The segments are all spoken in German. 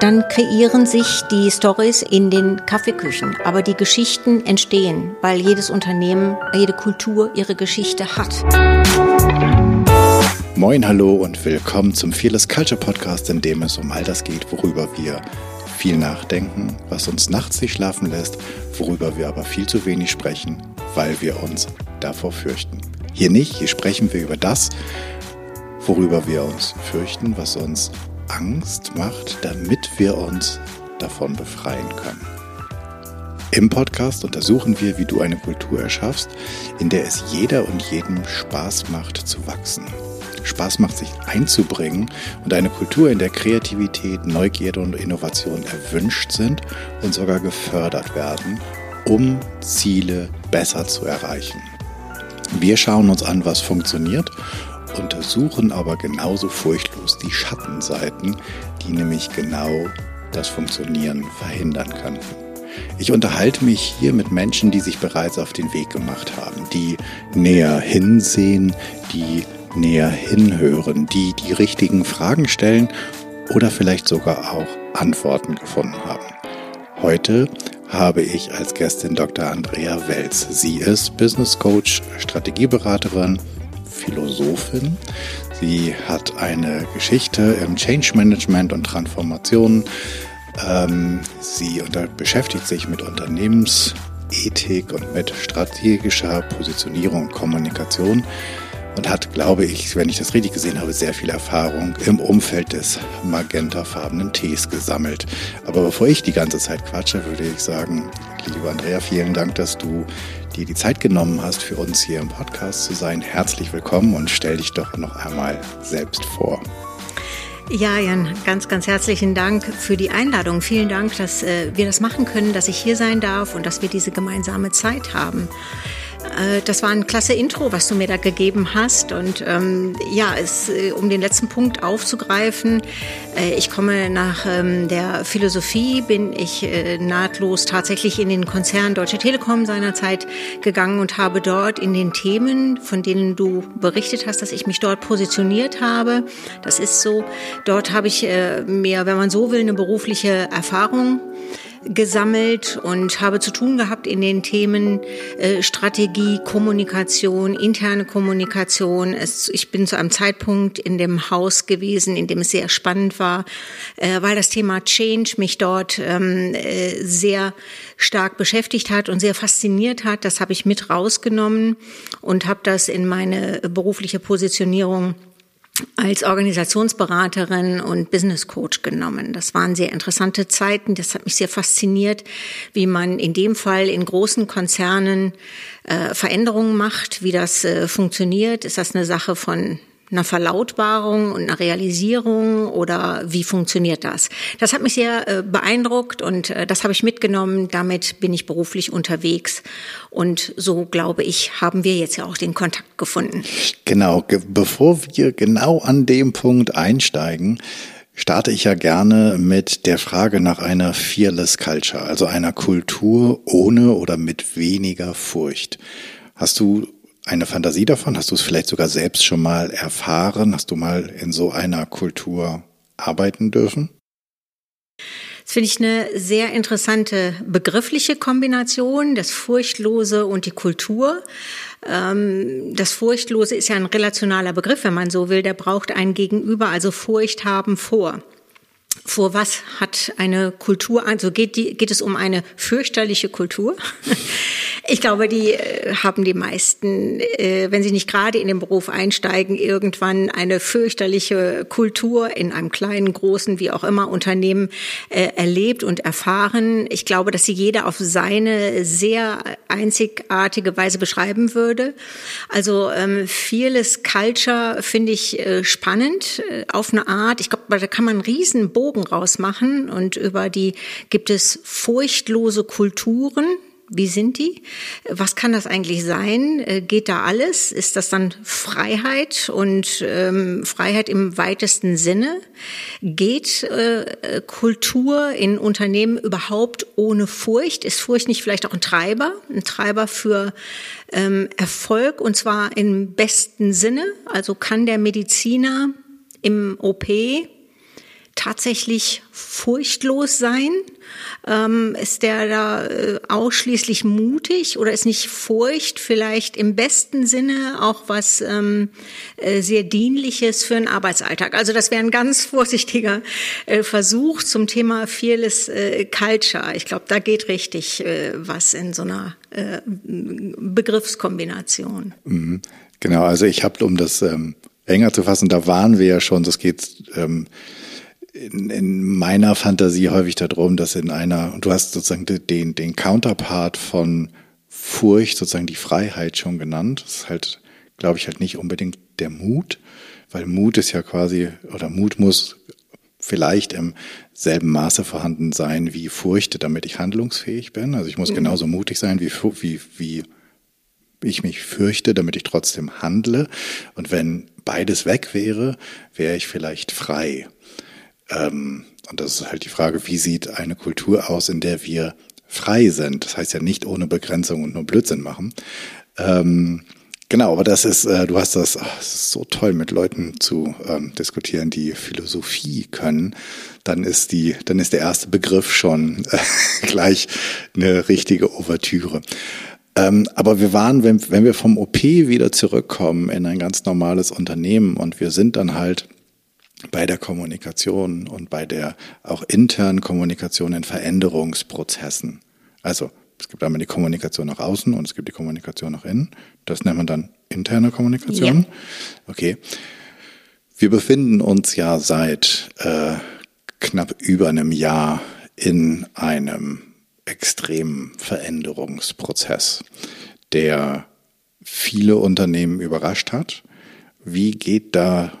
dann kreieren sich die Stories in den Kaffeeküchen. Aber die Geschichten entstehen, weil jedes Unternehmen, jede Kultur ihre Geschichte hat. Moin, hallo und willkommen zum Fearless Culture Podcast, in dem es um all das geht, worüber wir viel nachdenken, was uns nachts nicht schlafen lässt, worüber wir aber viel zu wenig sprechen, weil wir uns davor fürchten. Hier nicht, hier sprechen wir über das, worüber wir uns fürchten, was uns Angst macht, damit wir uns davon befreien können. Im Podcast untersuchen wir, wie du eine Kultur erschaffst, in der es jeder und jedem Spaß macht zu wachsen. Spaß macht, sich einzubringen und eine Kultur, in der Kreativität, Neugierde und Innovation erwünscht sind und sogar gefördert werden, um Ziele besser zu erreichen. Wir schauen uns an, was funktioniert untersuchen aber genauso furchtlos die Schattenseiten, die nämlich genau das Funktionieren verhindern könnten. Ich unterhalte mich hier mit Menschen, die sich bereits auf den Weg gemacht haben, die näher hinsehen, die näher hinhören, die die richtigen Fragen stellen oder vielleicht sogar auch Antworten gefunden haben. Heute habe ich als Gästin Dr. Andrea Welz. Sie ist Business Coach, Strategieberaterin, Philosophin. Sie hat eine Geschichte im Change Management und Transformation. Ähm, sie beschäftigt sich mit Unternehmensethik und mit strategischer Positionierung und Kommunikation und hat, glaube ich, wenn ich das richtig gesehen habe, sehr viel Erfahrung im Umfeld des magentafarbenen Tees gesammelt. Aber bevor ich die ganze Zeit quatsche, würde ich sagen, liebe Andrea, vielen Dank, dass du dir die Zeit genommen hast, für uns hier im Podcast zu sein. Herzlich willkommen und stell dich doch noch einmal selbst vor. Ja, Jan, ganz, ganz herzlichen Dank für die Einladung. Vielen Dank, dass äh, wir das machen können, dass ich hier sein darf und dass wir diese gemeinsame Zeit haben. Äh, das war ein klasse Intro, was du mir da gegeben hast. Und ähm, ja, es, äh, um den letzten Punkt aufzugreifen, äh, ich komme nach ähm, der Philosophie, bin ich äh, nahtlos tatsächlich in den Konzern Deutsche Telekom seinerzeit gegangen und habe dort in den Themen, von denen du berichtet hast, dass ich mich dort positioniert habe, das ist so, dort habe ich äh, mir, wenn man so will, eine berufliche Erfahrung gesammelt und habe zu tun gehabt in den Themen äh, Strategie, Kommunikation, interne Kommunikation. Es, ich bin zu einem Zeitpunkt in dem Haus gewesen, in dem es sehr spannend war, äh, weil das Thema Change mich dort ähm, äh, sehr stark beschäftigt hat und sehr fasziniert hat. Das habe ich mit rausgenommen und habe das in meine berufliche Positionierung als Organisationsberaterin und Business Coach genommen. Das waren sehr interessante Zeiten. Das hat mich sehr fasziniert, wie man in dem Fall in großen Konzernen äh, Veränderungen macht, wie das äh, funktioniert. Ist das eine Sache von einer Verlautbarung und einer Realisierung oder wie funktioniert das? Das hat mich sehr äh, beeindruckt und äh, das habe ich mitgenommen. Damit bin ich beruflich unterwegs und so glaube ich, haben wir jetzt ja auch den Kontakt gefunden. Genau, bevor wir genau an dem Punkt einsteigen, starte ich ja gerne mit der Frage nach einer Fearless Culture, also einer Kultur ohne oder mit weniger Furcht. Hast du eine Fantasie davon? Hast du es vielleicht sogar selbst schon mal erfahren? Hast du mal in so einer Kultur arbeiten dürfen? Das finde ich eine sehr interessante begriffliche Kombination, das Furchtlose und die Kultur. Ähm, das Furchtlose ist ja ein relationaler Begriff, wenn man so will. Der braucht ein Gegenüber, also Furcht haben vor vor was hat eine Kultur, also geht, die, geht es um eine fürchterliche Kultur? Ich glaube, die äh, haben die meisten, äh, wenn sie nicht gerade in den Beruf einsteigen, irgendwann eine fürchterliche Kultur in einem kleinen, großen, wie auch immer Unternehmen äh, erlebt und erfahren. Ich glaube, dass sie jeder auf seine sehr einzigartige Weise beschreiben würde. Also ähm, vieles Culture finde ich spannend auf eine Art. Ich glaube, da kann man einen riesen Bogen rausmachen und über die gibt es furchtlose Kulturen wie sind die? Was kann das eigentlich sein? Äh, geht da alles? Ist das dann Freiheit und ähm, Freiheit im weitesten Sinne? Geht äh, Kultur in Unternehmen überhaupt ohne Furcht? Ist Furcht nicht vielleicht auch ein Treiber? Ein Treiber für ähm, Erfolg und zwar im besten Sinne? Also kann der Mediziner im OP tatsächlich furchtlos sein? Ähm, ist der da äh, ausschließlich mutig oder ist nicht Furcht vielleicht im besten Sinne auch was ähm, äh, sehr dienliches für einen Arbeitsalltag? Also das wäre ein ganz vorsichtiger äh, Versuch zum Thema Fearless äh, Culture. Ich glaube, da geht richtig äh, was in so einer äh, Begriffskombination. Mhm. Genau, also ich habe, um das ähm, enger zu fassen, da waren wir ja schon, das geht ähm, in, in meiner Fantasie häufig darum, dass in einer, du hast sozusagen den, den Counterpart von Furcht, sozusagen die Freiheit schon genannt. Das ist halt, glaube ich, halt nicht unbedingt der Mut, weil Mut ist ja quasi, oder Mut muss vielleicht im selben Maße vorhanden sein wie Furcht, damit ich handlungsfähig bin. Also ich muss mhm. genauso mutig sein, wie, wie, wie ich mich fürchte, damit ich trotzdem handle. Und wenn beides weg wäre, wäre ich vielleicht frei. Ähm, und das ist halt die Frage, wie sieht eine Kultur aus, in der wir frei sind? Das heißt ja nicht ohne Begrenzung und nur Blödsinn machen. Ähm, genau, aber das ist, äh, du hast das, ach, das ist so toll, mit Leuten zu ähm, diskutieren, die Philosophie können. Dann ist die, dann ist der erste Begriff schon äh, gleich eine richtige Ouvertüre. Ähm, aber wir waren, wenn, wenn wir vom OP wieder zurückkommen in ein ganz normales Unternehmen und wir sind dann halt bei der Kommunikation und bei der auch internen Kommunikation in Veränderungsprozessen. Also es gibt einmal die Kommunikation nach außen und es gibt die Kommunikation nach innen. Das nennt man dann interne Kommunikation. Ja. Okay. Wir befinden uns ja seit äh, knapp über einem Jahr in einem extremen Veränderungsprozess, der viele Unternehmen überrascht hat. Wie geht da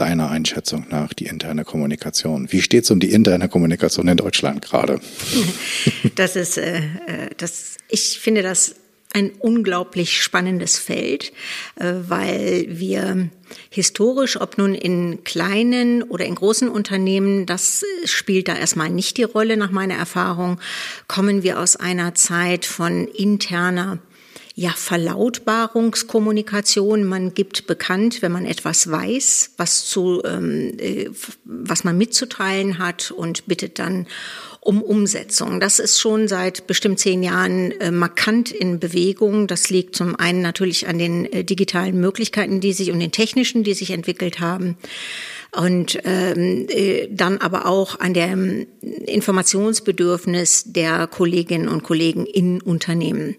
deiner Einschätzung nach die interne Kommunikation? Wie steht es um die interne Kommunikation in Deutschland gerade? Das ist, äh, äh, das, ich finde das ein unglaublich spannendes Feld, äh, weil wir historisch, ob nun in kleinen oder in großen Unternehmen, das spielt da erstmal nicht die Rolle nach meiner Erfahrung, kommen wir aus einer Zeit von interner ja, Verlautbarungskommunikation. Man gibt bekannt, wenn man etwas weiß, was zu, ähm, äh, was man mitzuteilen hat und bittet dann um Umsetzung. Das ist schon seit bestimmt zehn Jahren äh, markant in Bewegung. Das liegt zum einen natürlich an den äh, digitalen Möglichkeiten, die sich und den technischen, die sich entwickelt haben und ähm, äh, dann aber auch an dem Informationsbedürfnis der Kolleginnen und Kollegen in Unternehmen.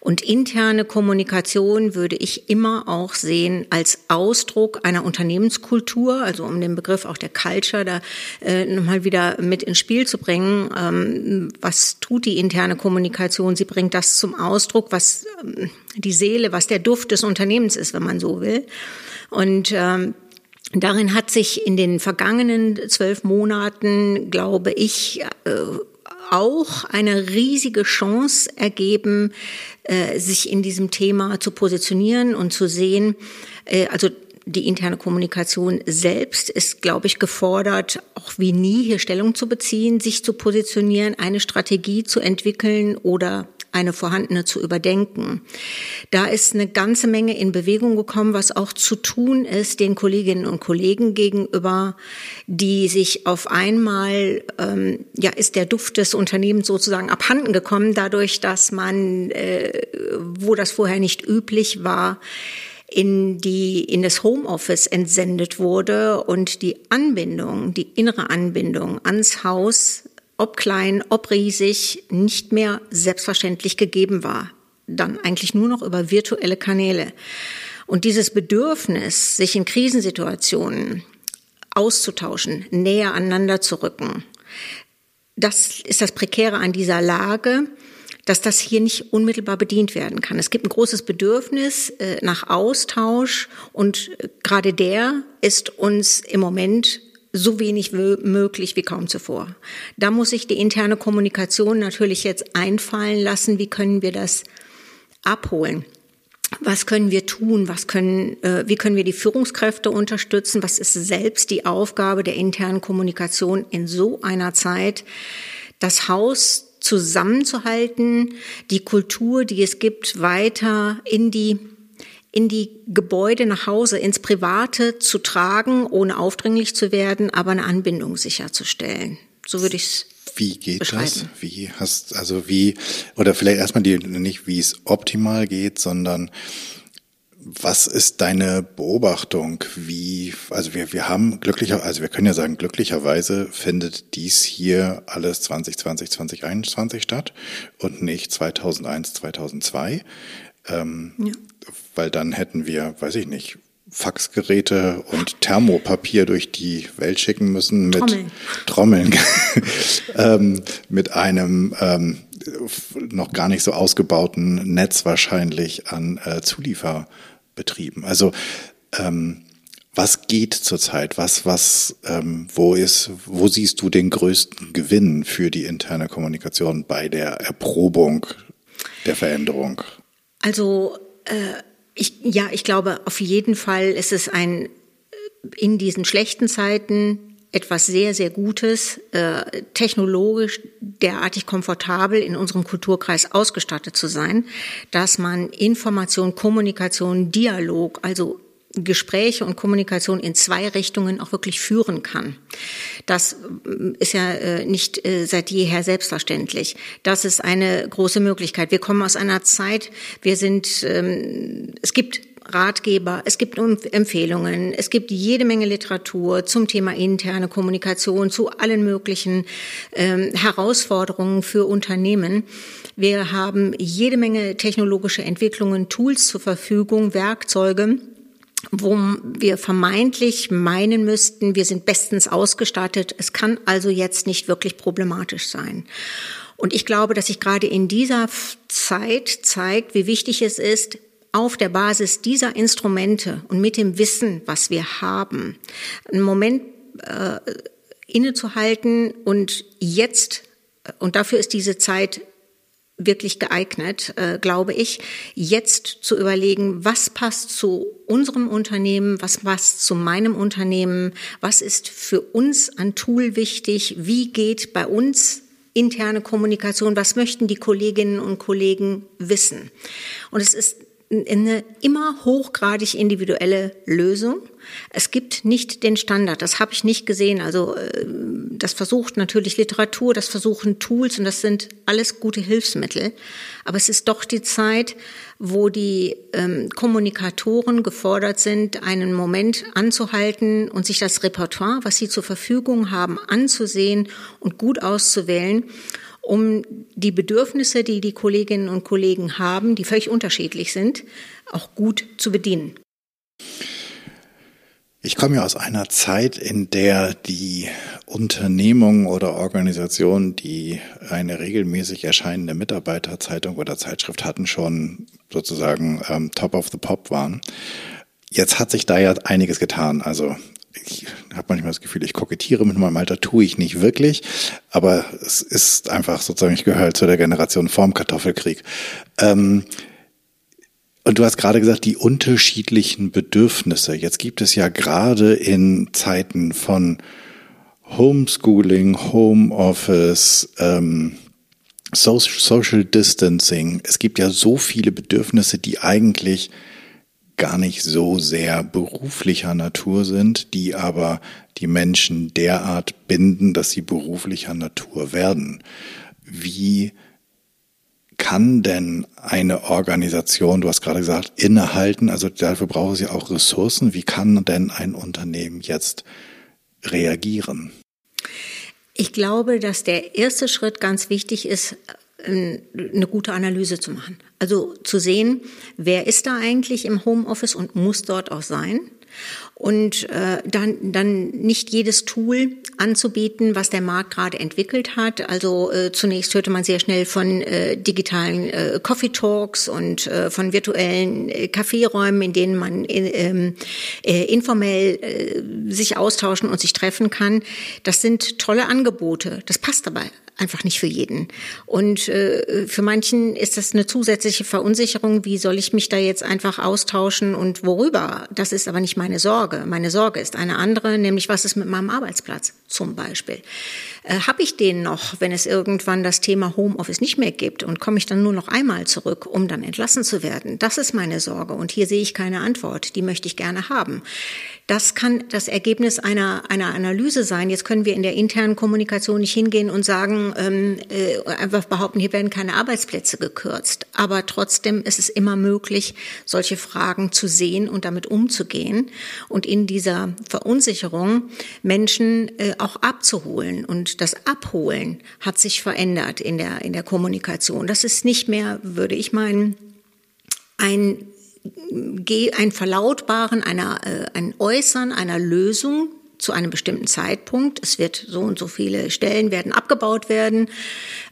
Und interne Kommunikation würde ich immer auch sehen als Ausdruck einer Unternehmenskultur, also um den Begriff auch der Culture da äh, nochmal wieder mit ins Spiel zu bringen. Ähm, was tut die interne Kommunikation? Sie bringt das zum Ausdruck, was ähm, die Seele, was der Duft des Unternehmens ist, wenn man so will. Und ähm, Darin hat sich in den vergangenen zwölf Monaten, glaube ich, äh, auch eine riesige Chance ergeben, äh, sich in diesem Thema zu positionieren und zu sehen, äh, also die interne Kommunikation selbst ist, glaube ich, gefordert, auch wie nie hier Stellung zu beziehen, sich zu positionieren, eine Strategie zu entwickeln oder eine vorhandene zu überdenken. Da ist eine ganze Menge in Bewegung gekommen, was auch zu tun ist den Kolleginnen und Kollegen gegenüber, die sich auf einmal, ähm, ja, ist der Duft des Unternehmens sozusagen abhanden gekommen, dadurch, dass man, äh, wo das vorher nicht üblich war, in die, in das Homeoffice entsendet wurde und die Anbindung, die innere Anbindung ans Haus ob klein, ob riesig, nicht mehr selbstverständlich gegeben war. Dann eigentlich nur noch über virtuelle Kanäle. Und dieses Bedürfnis, sich in Krisensituationen auszutauschen, näher aneinander zu rücken, das ist das Prekäre an dieser Lage, dass das hier nicht unmittelbar bedient werden kann. Es gibt ein großes Bedürfnis äh, nach Austausch und äh, gerade der ist uns im Moment so wenig möglich wie kaum zuvor. Da muss sich die interne Kommunikation natürlich jetzt einfallen lassen, wie können wir das abholen. Was können wir tun? Was können, äh, wie können wir die Führungskräfte unterstützen? Was ist selbst die Aufgabe der internen Kommunikation in so einer Zeit? Das Haus zusammenzuhalten, die Kultur, die es gibt, weiter in die in die Gebäude nach Hause, ins Private zu tragen, ohne aufdringlich zu werden, aber eine Anbindung sicherzustellen. So würde ich es wie geht das? Wie hast, also wie, oder vielleicht erstmal die, nicht wie es optimal geht, sondern was ist deine Beobachtung? Wie, also wir, wir haben glücklicher, also wir können ja sagen, glücklicherweise findet dies hier alles 2020, 2021 statt und nicht 2001, 2002. Ähm, ja. Weil dann hätten wir, weiß ich nicht, Faxgeräte und Thermopapier durch die Welt schicken müssen mit Trommeln, Trommeln ähm, mit einem ähm, noch gar nicht so ausgebauten Netz wahrscheinlich an äh, Zulieferbetrieben. Also ähm, was geht zurzeit? Was, was, ähm, wo ist, wo siehst du den größten Gewinn für die interne Kommunikation bei der Erprobung der Veränderung? Also äh ich, ja, ich glaube, auf jeden Fall ist es ein in diesen schlechten Zeiten etwas sehr, sehr Gutes, äh, technologisch derartig komfortabel in unserem Kulturkreis ausgestattet zu sein, dass man Information, Kommunikation, Dialog, also Gespräche und Kommunikation in zwei Richtungen auch wirklich führen kann. Das äh, ist ja äh, nicht äh, seit jeher selbstverständlich. Das ist eine große Möglichkeit. Wir kommen aus einer Zeit, wir sind, ähm, es gibt Ratgeber, es gibt Empfehlungen, es gibt jede Menge Literatur zum Thema interne Kommunikation, zu allen möglichen ähm, Herausforderungen für Unternehmen. Wir haben jede Menge technologische Entwicklungen, Tools zur Verfügung, Werkzeuge, wo wir vermeintlich meinen müssten, wir sind bestens ausgestattet. Es kann also jetzt nicht wirklich problematisch sein. Und ich glaube, dass sich gerade in dieser Zeit zeigt, wie wichtig es ist, auf der Basis dieser Instrumente und mit dem Wissen, was wir haben, einen Moment äh, innezuhalten und jetzt, und dafür ist diese Zeit wirklich geeignet, äh, glaube ich, jetzt zu überlegen, was passt zu unserem Unternehmen, was passt zu meinem Unternehmen, was ist für uns an Tool wichtig, wie geht bei uns interne Kommunikation, was möchten die Kolleginnen und Kollegen wissen. Und es ist eine immer hochgradig individuelle Lösung. Es gibt nicht den Standard, das habe ich nicht gesehen. Also äh, das versucht natürlich Literatur, das versuchen Tools und das sind alles gute Hilfsmittel. Aber es ist doch die Zeit, wo die ähm, Kommunikatoren gefordert sind, einen Moment anzuhalten und sich das Repertoire, was sie zur Verfügung haben, anzusehen und gut auszuwählen um die Bedürfnisse, die die Kolleginnen und Kollegen haben, die völlig unterschiedlich sind, auch gut zu bedienen. Ich komme ja aus einer Zeit, in der die Unternehmungen oder Organisationen, die eine regelmäßig erscheinende Mitarbeiterzeitung oder Zeitschrift hatten, schon sozusagen ähm, Top of the Pop waren. Jetzt hat sich da ja einiges getan. Also ich habe manchmal das Gefühl, ich kokettiere mit meinem Alter, tue ich nicht wirklich, aber es ist einfach sozusagen, ich gehöre halt zu der Generation vorm Kartoffelkrieg. Ähm, und du hast gerade gesagt, die unterschiedlichen Bedürfnisse. Jetzt gibt es ja gerade in Zeiten von Homeschooling, Homeoffice, ähm, Social Distancing. Es gibt ja so viele Bedürfnisse, die eigentlich gar nicht so sehr beruflicher Natur sind, die aber die Menschen derart binden, dass sie beruflicher Natur werden. Wie kann denn eine Organisation, du hast gerade gesagt, innehalten, also dafür braucht sie auch Ressourcen. Wie kann denn ein Unternehmen jetzt reagieren? Ich glaube, dass der erste Schritt ganz wichtig ist, eine gute Analyse zu machen. Also zu sehen, wer ist da eigentlich im Homeoffice und muss dort auch sein und äh, dann, dann nicht jedes Tool anzubieten, was der Markt gerade entwickelt hat. Also äh, zunächst hörte man sehr schnell von äh, digitalen äh, Coffee Talks und äh, von virtuellen äh, Kaffeeräumen, in denen man äh, ähm, äh, informell äh, sich austauschen und sich treffen kann. Das sind tolle Angebote. Das passt aber einfach nicht für jeden. Und äh, für manchen ist das eine zusätzliche Verunsicherung. Wie soll ich mich da jetzt einfach austauschen und worüber? Das ist aber nicht meine Sorge. Meine Sorge ist eine andere, nämlich was ist mit meinem Arbeitsplatz zum Beispiel. Äh, Habe ich den noch, wenn es irgendwann das Thema Homeoffice nicht mehr gibt und komme ich dann nur noch einmal zurück, um dann entlassen zu werden? Das ist meine Sorge und hier sehe ich keine Antwort. Die möchte ich gerne haben. Das kann das Ergebnis einer, einer Analyse sein. Jetzt können wir in der internen Kommunikation nicht hingehen und sagen, ähm, äh, einfach behaupten, hier werden keine Arbeitsplätze gekürzt. Aber trotzdem ist es immer möglich, solche Fragen zu sehen und damit umzugehen und in dieser Verunsicherung Menschen äh, auch abzuholen. Und das Abholen hat sich verändert in der, in der Kommunikation. Das ist nicht mehr, würde ich meinen, ein ein Verlautbaren einer, äh, ein Äußern einer Lösung zu einem bestimmten Zeitpunkt. Es wird so und so viele Stellen werden abgebaut werden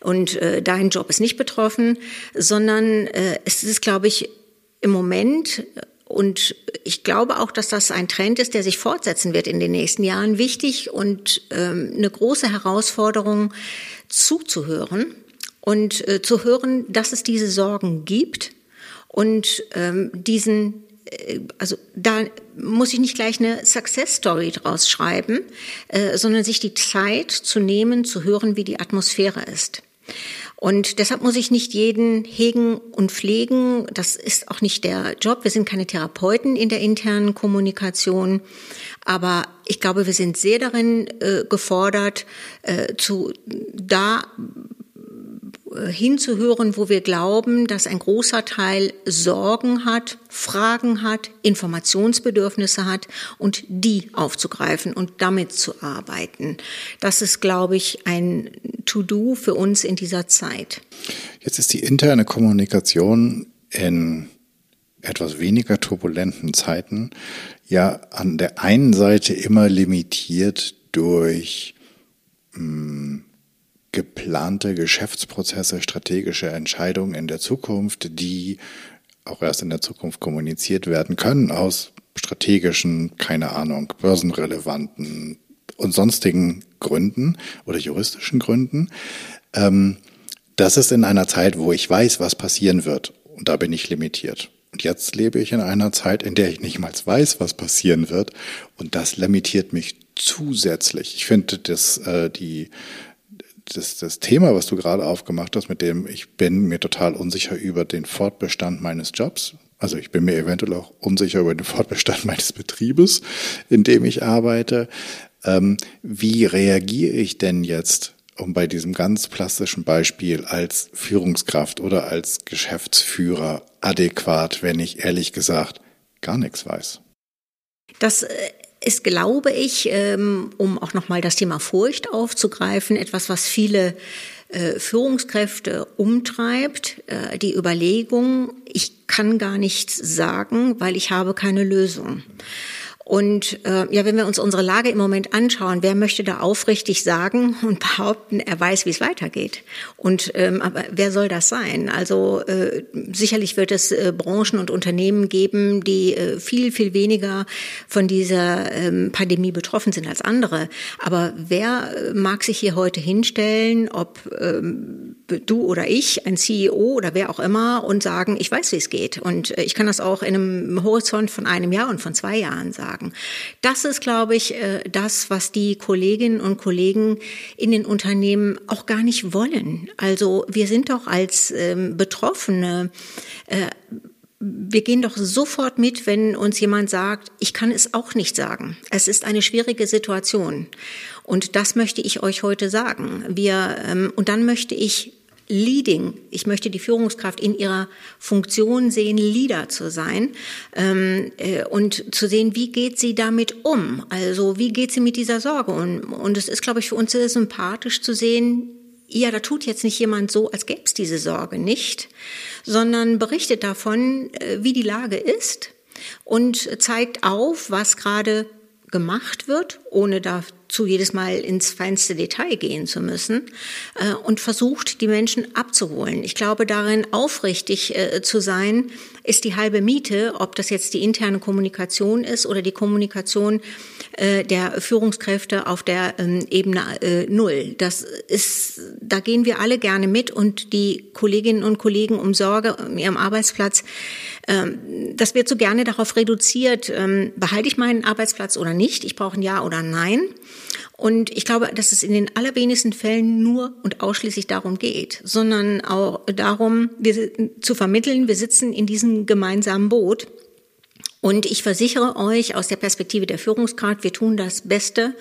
und äh, dein Job ist nicht betroffen, sondern äh, es ist, glaube ich, im Moment und ich glaube auch, dass das ein Trend ist, der sich fortsetzen wird in den nächsten Jahren. Wichtig und ähm, eine große Herausforderung zuzuhören und äh, zu hören, dass es diese Sorgen gibt und ähm, diesen, äh, also da muss ich nicht gleich eine Success Story draus schreiben, äh, sondern sich die Zeit zu nehmen, zu hören, wie die Atmosphäre ist. Und deshalb muss ich nicht jeden hegen und pflegen. Das ist auch nicht der Job. Wir sind keine Therapeuten in der internen Kommunikation. Aber ich glaube, wir sind sehr darin äh, gefordert, äh, zu da hinzuhören, wo wir glauben, dass ein großer Teil Sorgen hat, Fragen hat, Informationsbedürfnisse hat und die aufzugreifen und damit zu arbeiten. Das ist, glaube ich, ein To-Do für uns in dieser Zeit. Jetzt ist die interne Kommunikation in etwas weniger turbulenten Zeiten ja an der einen Seite immer limitiert durch mh, hm, geplante Geschäftsprozesse, strategische Entscheidungen in der Zukunft, die auch erst in der Zukunft kommuniziert werden können aus strategischen, keine Ahnung, börsenrelevanten und sonstigen Gründen oder juristischen Gründen. Ähm, das ist in einer Zeit, wo ich weiß, was passieren wird. Und da bin ich limitiert. Und jetzt lebe ich in einer Zeit, in der ich nicht mal weiß, was passieren wird. Und das limitiert mich zusätzlich. Ich finde, dass äh, die das, das Thema, was du gerade aufgemacht hast, mit dem ich bin mir total unsicher über den Fortbestand meines Jobs. Also ich bin mir eventuell auch unsicher über den Fortbestand meines Betriebes, in dem ich arbeite. Ähm, wie reagiere ich denn jetzt, um bei diesem ganz plastischen Beispiel als Führungskraft oder als Geschäftsführer adäquat, wenn ich ehrlich gesagt gar nichts weiß? Das äh, ist, glaube ich, ähm, um auch nochmal das Thema Furcht aufzugreifen, etwas, was viele äh, Führungskräfte umtreibt, äh, die Überlegung, ich kann gar nichts sagen, weil ich habe keine Lösung. Und äh, ja, wenn wir uns unsere Lage im Moment anschauen, wer möchte da aufrichtig sagen und behaupten, er weiß, wie es weitergeht? Und ähm, aber wer soll das sein? Also äh, sicherlich wird es äh, Branchen und Unternehmen geben, die äh, viel viel weniger von dieser ähm, Pandemie betroffen sind als andere. Aber wer äh, mag sich hier heute hinstellen, ob ähm, du oder ich, ein CEO oder wer auch immer, und sagen, ich weiß, wie es geht. Und äh, ich kann das auch in einem Horizont von einem Jahr und von zwei Jahren sagen sagen. Das ist, glaube ich, äh, das, was die Kolleginnen und Kollegen in den Unternehmen auch gar nicht wollen. Also wir sind doch als ähm, Betroffene äh, wir gehen doch sofort mit, wenn uns jemand sagt, ich kann es auch nicht sagen. Es ist eine schwierige Situation. Und das möchte ich euch heute sagen. Wir, ähm, und dann möchte ich Leading. Ich möchte die Führungskraft in ihrer Funktion sehen, Leader zu sein ähm, äh, und zu sehen, wie geht sie damit um? Also wie geht sie mit dieser Sorge um? Und es ist, glaube ich, für uns sehr sympathisch zu sehen, ja, da tut jetzt nicht jemand so, als gäbe es diese Sorge nicht, sondern berichtet davon, äh, wie die Lage ist und zeigt auf, was gerade gemacht wird, ohne da zu jedes Mal ins feinste Detail gehen zu müssen äh, und versucht, die Menschen abzuholen. Ich glaube, darin aufrichtig äh, zu sein, ist die halbe Miete, ob das jetzt die interne Kommunikation ist oder die Kommunikation äh, der Führungskräfte auf der ähm, Ebene äh, Null. Das ist, da gehen wir alle gerne mit und die Kolleginnen und Kollegen um Sorge um ihrem Arbeitsplatz, ähm, das wird so gerne darauf reduziert, ähm, behalte ich meinen Arbeitsplatz oder nicht, ich brauche ein Ja oder Nein. Und ich glaube, dass es in den allerwenigsten Fällen nur und ausschließlich darum geht, sondern auch darum, wir, zu vermitteln, wir sitzen in diesem gemeinsamen Boot. Und ich versichere euch aus der Perspektive der Führungskraft, wir tun das Beste,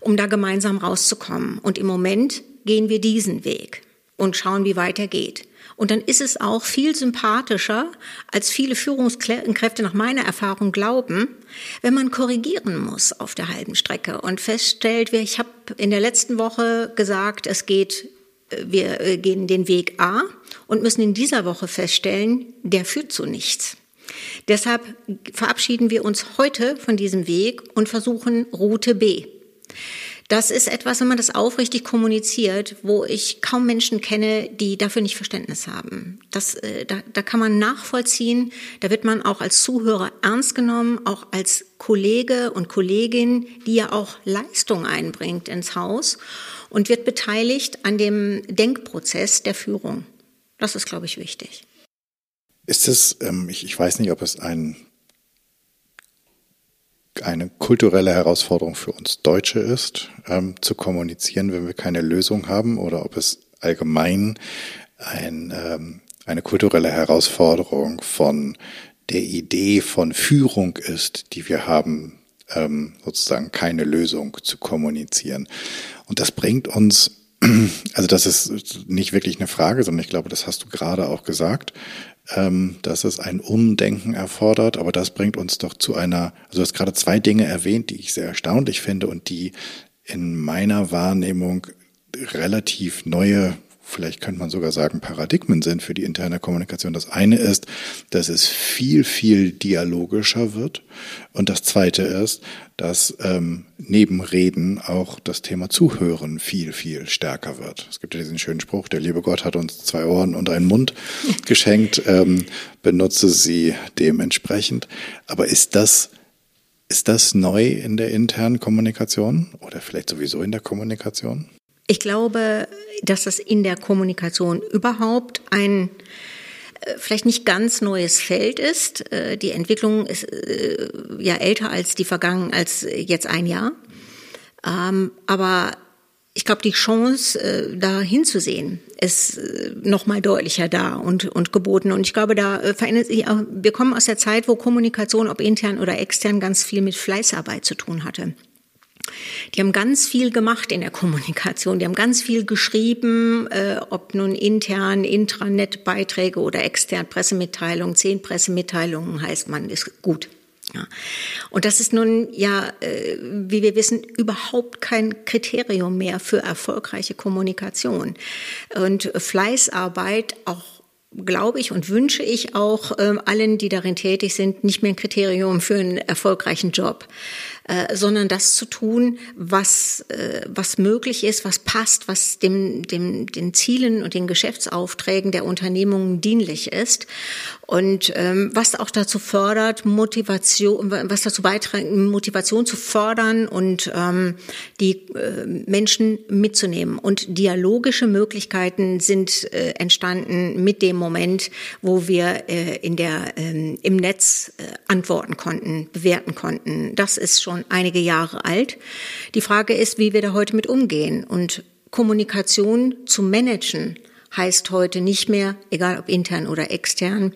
um da gemeinsam rauszukommen. Und im Moment gehen wir diesen Weg und schauen, wie weiter geht. Und dann ist es auch viel sympathischer, als viele Führungskräfte nach meiner Erfahrung glauben, wenn man korrigieren muss auf der halben Strecke und feststellt, ich habe in der letzten Woche gesagt, es geht, äh, wir äh, gehen den Weg A und müssen in dieser Woche feststellen, der führt zu nichts. Deshalb verabschieden wir uns heute von diesem Weg und versuchen Route B. Das ist etwas, wenn man das aufrichtig kommuniziert, wo ich kaum Menschen kenne, die dafür nicht Verständnis haben. Das, äh, da, da kann man nachvollziehen, da wird man auch als Zuhörer ernst genommen, auch als Kollege und Kollegin, die ja auch Leistung einbringt ins Haus und wird beteiligt an dem Denkprozess der Führung. Das ist, glaube ich, wichtig. Ist es, ähm, ich, ich weiß nicht, ob es ein eine kulturelle Herausforderung für uns Deutsche ist, ähm, zu kommunizieren, wenn wir keine Lösung haben, oder ob es allgemein ein, ähm, eine kulturelle Herausforderung von der Idee von Führung ist, die wir haben, ähm, sozusagen keine Lösung zu kommunizieren. Und das bringt uns, also das ist nicht wirklich eine Frage, sondern ich glaube, das hast du gerade auch gesagt, ähm, dass es ein Umdenken erfordert. Aber das bringt uns doch zu einer, also du hast gerade zwei Dinge erwähnt, die ich sehr erstaunlich finde und die in meiner Wahrnehmung relativ neue vielleicht könnte man sogar sagen, Paradigmen sind für die interne Kommunikation. Das eine ist, dass es viel, viel dialogischer wird. Und das zweite ist, dass ähm, neben Reden auch das Thema Zuhören viel, viel stärker wird. Es gibt ja diesen schönen Spruch, der liebe Gott hat uns zwei Ohren und einen Mund geschenkt, ähm, benutze sie dementsprechend. Aber ist das ist das neu in der internen Kommunikation oder vielleicht sowieso in der Kommunikation? Ich glaube, dass das in der Kommunikation überhaupt ein äh, vielleicht nicht ganz neues Feld ist. Äh, die Entwicklung ist äh, ja älter als die vergangen als jetzt ein Jahr. Ähm, aber ich glaube, die Chance, da hinzusehen, ist noch mal deutlicher da und, und geboten. Und ich glaube, da verändert sich auch, wir kommen aus der Zeit, wo Kommunikation, ob intern oder extern, ganz viel mit Fleißarbeit zu tun hatte. Die haben ganz viel gemacht in der Kommunikation. Die haben ganz viel geschrieben, äh, ob nun intern, Intranet-Beiträge oder extern Pressemitteilungen. Zehn Pressemitteilungen heißt man, ist gut. Ja. Und das ist nun ja, äh, wie wir wissen, überhaupt kein Kriterium mehr für erfolgreiche Kommunikation. Und Fleißarbeit auch glaube ich und wünsche ich auch äh, allen, die darin tätig sind, nicht mehr ein Kriterium für einen erfolgreichen Job. Äh, sondern das zu tun, was, äh, was möglich ist, was passt, was dem, dem, den Zielen und den Geschäftsaufträgen der Unternehmungen dienlich ist und ähm, was auch dazu fördert, Motivation, was dazu beiträgt, Motivation zu fördern und ähm, die äh, Menschen mitzunehmen. Und dialogische Möglichkeiten sind äh, entstanden mit dem Moment, wo wir äh, in der, äh, im Netz äh, antworten konnten, bewerten konnten. Das ist schon einige Jahre alt. Die Frage ist, wie wir da heute mit umgehen. Und Kommunikation zu managen heißt heute nicht mehr, egal ob intern oder extern,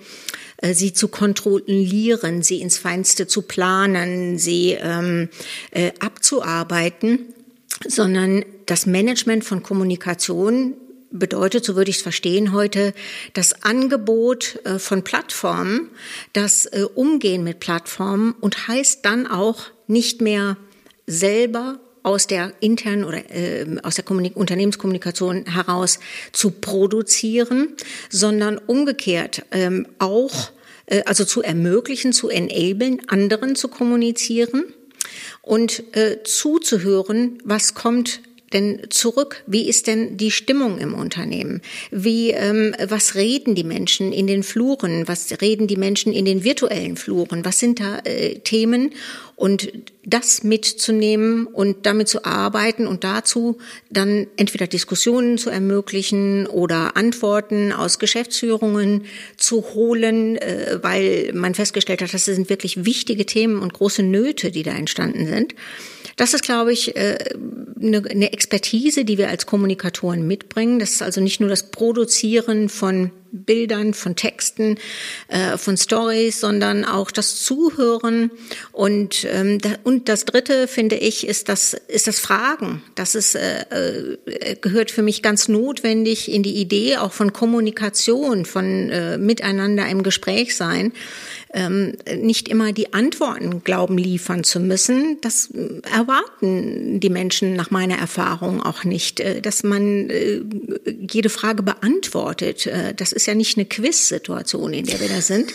äh, sie zu kontrollieren, sie ins Feinste zu planen, sie ähm, äh, abzuarbeiten, sondern das Management von Kommunikation bedeutet, so würde ich es verstehen heute, das Angebot äh, von Plattformen, das äh, Umgehen mit Plattformen und heißt dann auch nicht mehr selber aus der internen oder äh, aus der Kommunik Unternehmenskommunikation heraus zu produzieren, sondern umgekehrt ähm, auch äh, also zu ermöglichen, zu enablen, anderen zu kommunizieren und äh, zuzuhören, was kommt denn zurück? Wie ist denn die Stimmung im Unternehmen? Wie, ähm, was reden die Menschen in den Fluren? Was reden die Menschen in den virtuellen Fluren? Was sind da äh, Themen? Und das mitzunehmen und damit zu arbeiten und dazu dann entweder Diskussionen zu ermöglichen oder Antworten aus Geschäftsführungen zu holen, äh, weil man festgestellt hat, das sind wirklich wichtige Themen und große Nöte, die da entstanden sind. Das ist, glaube ich, äh, eine Expertise, die wir als Kommunikatoren mitbringen. Das ist also nicht nur das Produzieren von Bildern, von Texten, äh, von Stories, sondern auch das Zuhören. Und, ähm, und das Dritte, finde ich, ist das, ist das Fragen. Das ist, äh, gehört für mich ganz notwendig in die Idee auch von Kommunikation, von Miteinander im Gespräch sein ähm, nicht immer die Antworten glauben liefern zu müssen. Das erwarten die Menschen nach meiner Erfahrung auch nicht, äh, dass man äh, jede Frage beantwortet. Äh, das ist ja nicht eine Quiz-Situation, in der wir da sind.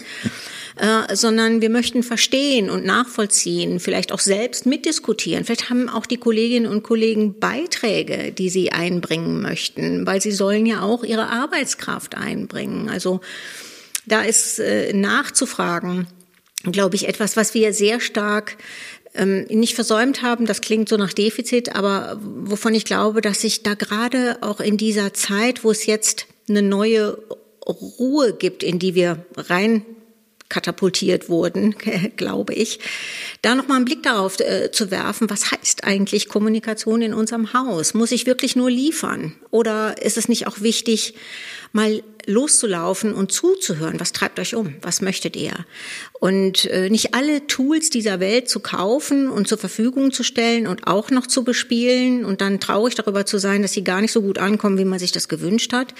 Äh, sondern wir möchten verstehen und nachvollziehen, vielleicht auch selbst mitdiskutieren. Vielleicht haben auch die Kolleginnen und Kollegen Beiträge, die sie einbringen möchten, weil sie sollen ja auch ihre Arbeitskraft einbringen. Also da ist äh, nachzufragen, glaube ich, etwas, was wir sehr stark ähm, nicht versäumt haben. Das klingt so nach Defizit, aber wovon ich glaube, dass sich da gerade auch in dieser Zeit, wo es jetzt eine neue Ruhe gibt, in die wir rein katapultiert wurden, glaube ich, da nochmal einen Blick darauf äh, zu werfen, was heißt eigentlich Kommunikation in unserem Haus? Muss ich wirklich nur liefern? Oder ist es nicht auch wichtig, mal loszulaufen und zuzuhören. Was treibt euch um? Was möchtet ihr? Und äh, nicht alle Tools dieser Welt zu kaufen und zur Verfügung zu stellen und auch noch zu bespielen und dann traurig darüber zu sein, dass sie gar nicht so gut ankommen, wie man sich das gewünscht hat,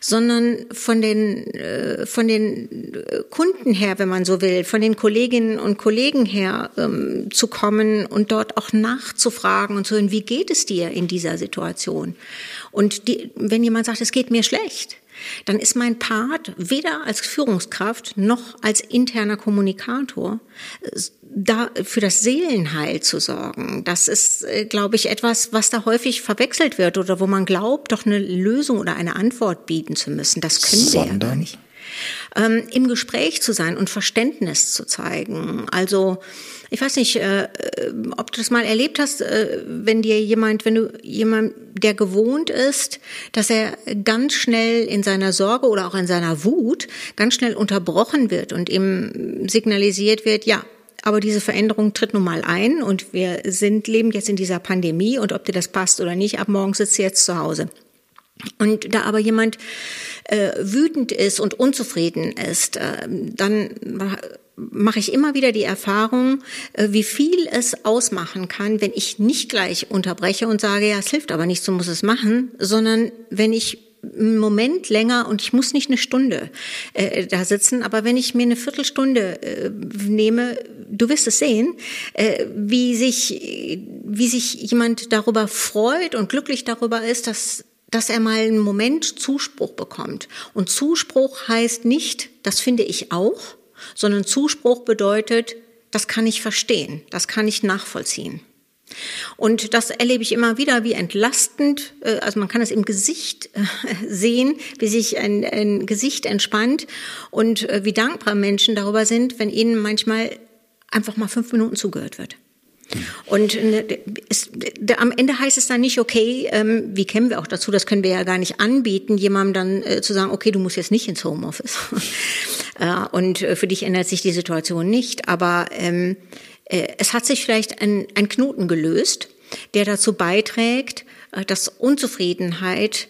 sondern von den, äh, von den äh, Kunden her, wenn man so will, von den Kolleginnen und Kollegen her ähm, zu kommen und dort auch nachzufragen und zu hören, wie geht es dir in dieser Situation? Und die, wenn jemand sagt, es geht mir schlecht, dann ist mein Part weder als Führungskraft noch als interner Kommunikator da für das Seelenheil zu sorgen. Das ist, äh, glaube ich, etwas, was da häufig verwechselt wird oder wo man glaubt, doch eine Lösung oder eine Antwort bieten zu müssen. Das können Sondern? wir ja gar nicht. Ähm, Im Gespräch zu sein und Verständnis zu zeigen. Also ich weiß nicht, äh, äh, ob du das mal erlebt hast, äh, wenn dir jemand, wenn du jemand, der gewohnt ist, dass er ganz schnell in seiner Sorge oder auch in seiner Wut ganz schnell unterbrochen wird und ihm signalisiert wird, ja, aber diese Veränderung tritt nun mal ein und wir sind, leben jetzt in dieser Pandemie und ob dir das passt oder nicht, ab morgen sitzt du jetzt zu Hause. Und da aber jemand äh, wütend ist und unzufrieden ist, äh, dann mache ich immer wieder die Erfahrung, äh, wie viel es ausmachen kann, wenn ich nicht gleich unterbreche und sage, ja, es hilft aber nicht, so muss es machen, sondern wenn ich einen Moment länger und ich muss nicht eine Stunde äh, da sitzen, aber wenn ich mir eine Viertelstunde äh, nehme, du wirst es sehen, äh, wie sich wie sich jemand darüber freut und glücklich darüber ist, dass dass er mal einen Moment Zuspruch bekommt. Und Zuspruch heißt nicht, das finde ich auch, sondern Zuspruch bedeutet, das kann ich verstehen, das kann ich nachvollziehen. Und das erlebe ich immer wieder, wie entlastend, äh, also man kann es im Gesicht äh, sehen, wie sich ein, ein Gesicht entspannt und äh, wie dankbar Menschen darüber sind, wenn ihnen manchmal einfach mal fünf Minuten zugehört wird. Und es, am Ende heißt es dann nicht, okay, ähm, wie kämen wir auch dazu, das können wir ja gar nicht anbieten, jemandem dann äh, zu sagen, okay, du musst jetzt nicht ins Homeoffice. äh, und äh, für dich ändert sich die Situation nicht. Aber ähm, äh, es hat sich vielleicht ein, ein Knoten gelöst, der dazu beiträgt, äh, dass Unzufriedenheit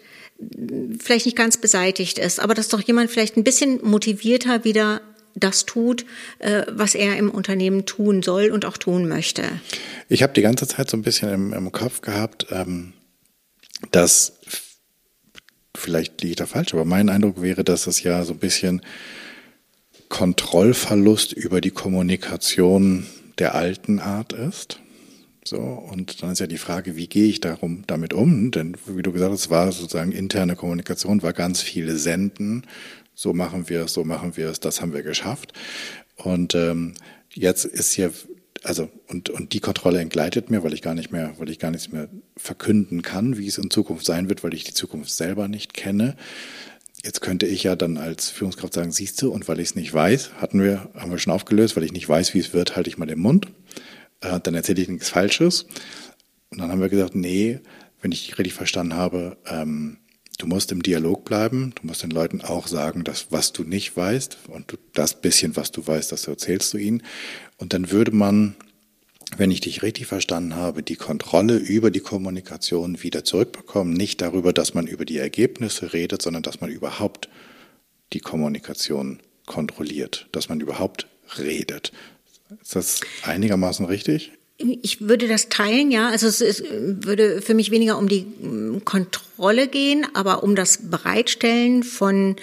vielleicht nicht ganz beseitigt ist, aber dass doch jemand vielleicht ein bisschen motivierter wieder das tut, äh, was er im Unternehmen tun soll und auch tun möchte. Ich habe die ganze Zeit so ein bisschen im, im Kopf gehabt, ähm, dass vielleicht liege ich da falsch, aber mein Eindruck wäre, dass es ja so ein bisschen Kontrollverlust über die Kommunikation der alten Art ist. So, und dann ist ja die Frage, wie gehe ich darum, damit um? Denn wie du gesagt hast, war sozusagen interne Kommunikation, war ganz viele Senden, so machen wir es, so machen wir es, das haben wir geschafft. Und ähm, jetzt ist hier also und, und die Kontrolle entgleitet mir, weil ich gar nicht mehr, weil ich gar nichts mehr verkünden kann, wie es in Zukunft sein wird, weil ich die Zukunft selber nicht kenne. Jetzt könnte ich ja dann als Führungskraft sagen, siehst du, und weil ich es nicht weiß, hatten wir, haben wir schon aufgelöst, weil ich nicht weiß, wie es wird, halte ich mal den Mund. Äh, dann erzähle ich nichts Falsches. Und dann haben wir gesagt, nee, wenn ich richtig verstanden habe, ähm, du musst im Dialog bleiben, du musst den Leuten auch sagen, dass was du nicht weißt und das bisschen, was du weißt, das erzählst du ihnen. Und dann würde man, wenn ich dich richtig verstanden habe, die Kontrolle über die Kommunikation wieder zurückbekommen. Nicht darüber, dass man über die Ergebnisse redet, sondern dass man überhaupt die Kommunikation kontrolliert, dass man überhaupt redet. Ist das einigermaßen richtig? Ich würde das teilen, ja. Also es, es würde für mich weniger um die mm, Kontrolle gehen, aber um das Bereitstellen von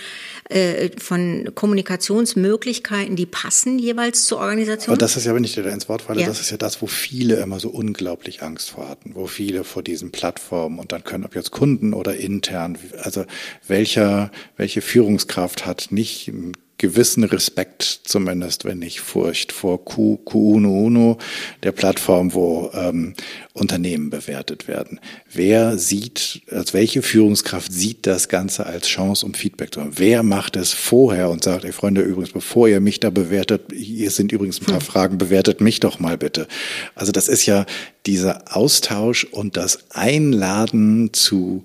äh, von Kommunikationsmöglichkeiten, die passen jeweils zur Organisation. Aber das ist ja, wenn ich dir da ins Wort falle, ja. das ist ja das, wo viele immer so unglaublich Angst vor hatten, wo viele vor diesen Plattformen und dann können, ob jetzt Kunden oder intern, also welcher, welche Führungskraft hat nicht gewissen Respekt, zumindest wenn nicht Furcht vor Q, Uno Uno, der Plattform, wo ähm, Unternehmen bewertet werden. Wer sieht, als welche Führungskraft sieht das Ganze als Chance, um Feedback zu haben? Wer macht es vorher und sagt, ey Freunde, übrigens, bevor ihr mich da bewertet, hier sind übrigens ein paar hm. Fragen, bewertet mich doch mal bitte. Also das ist ja dieser Austausch und das Einladen zu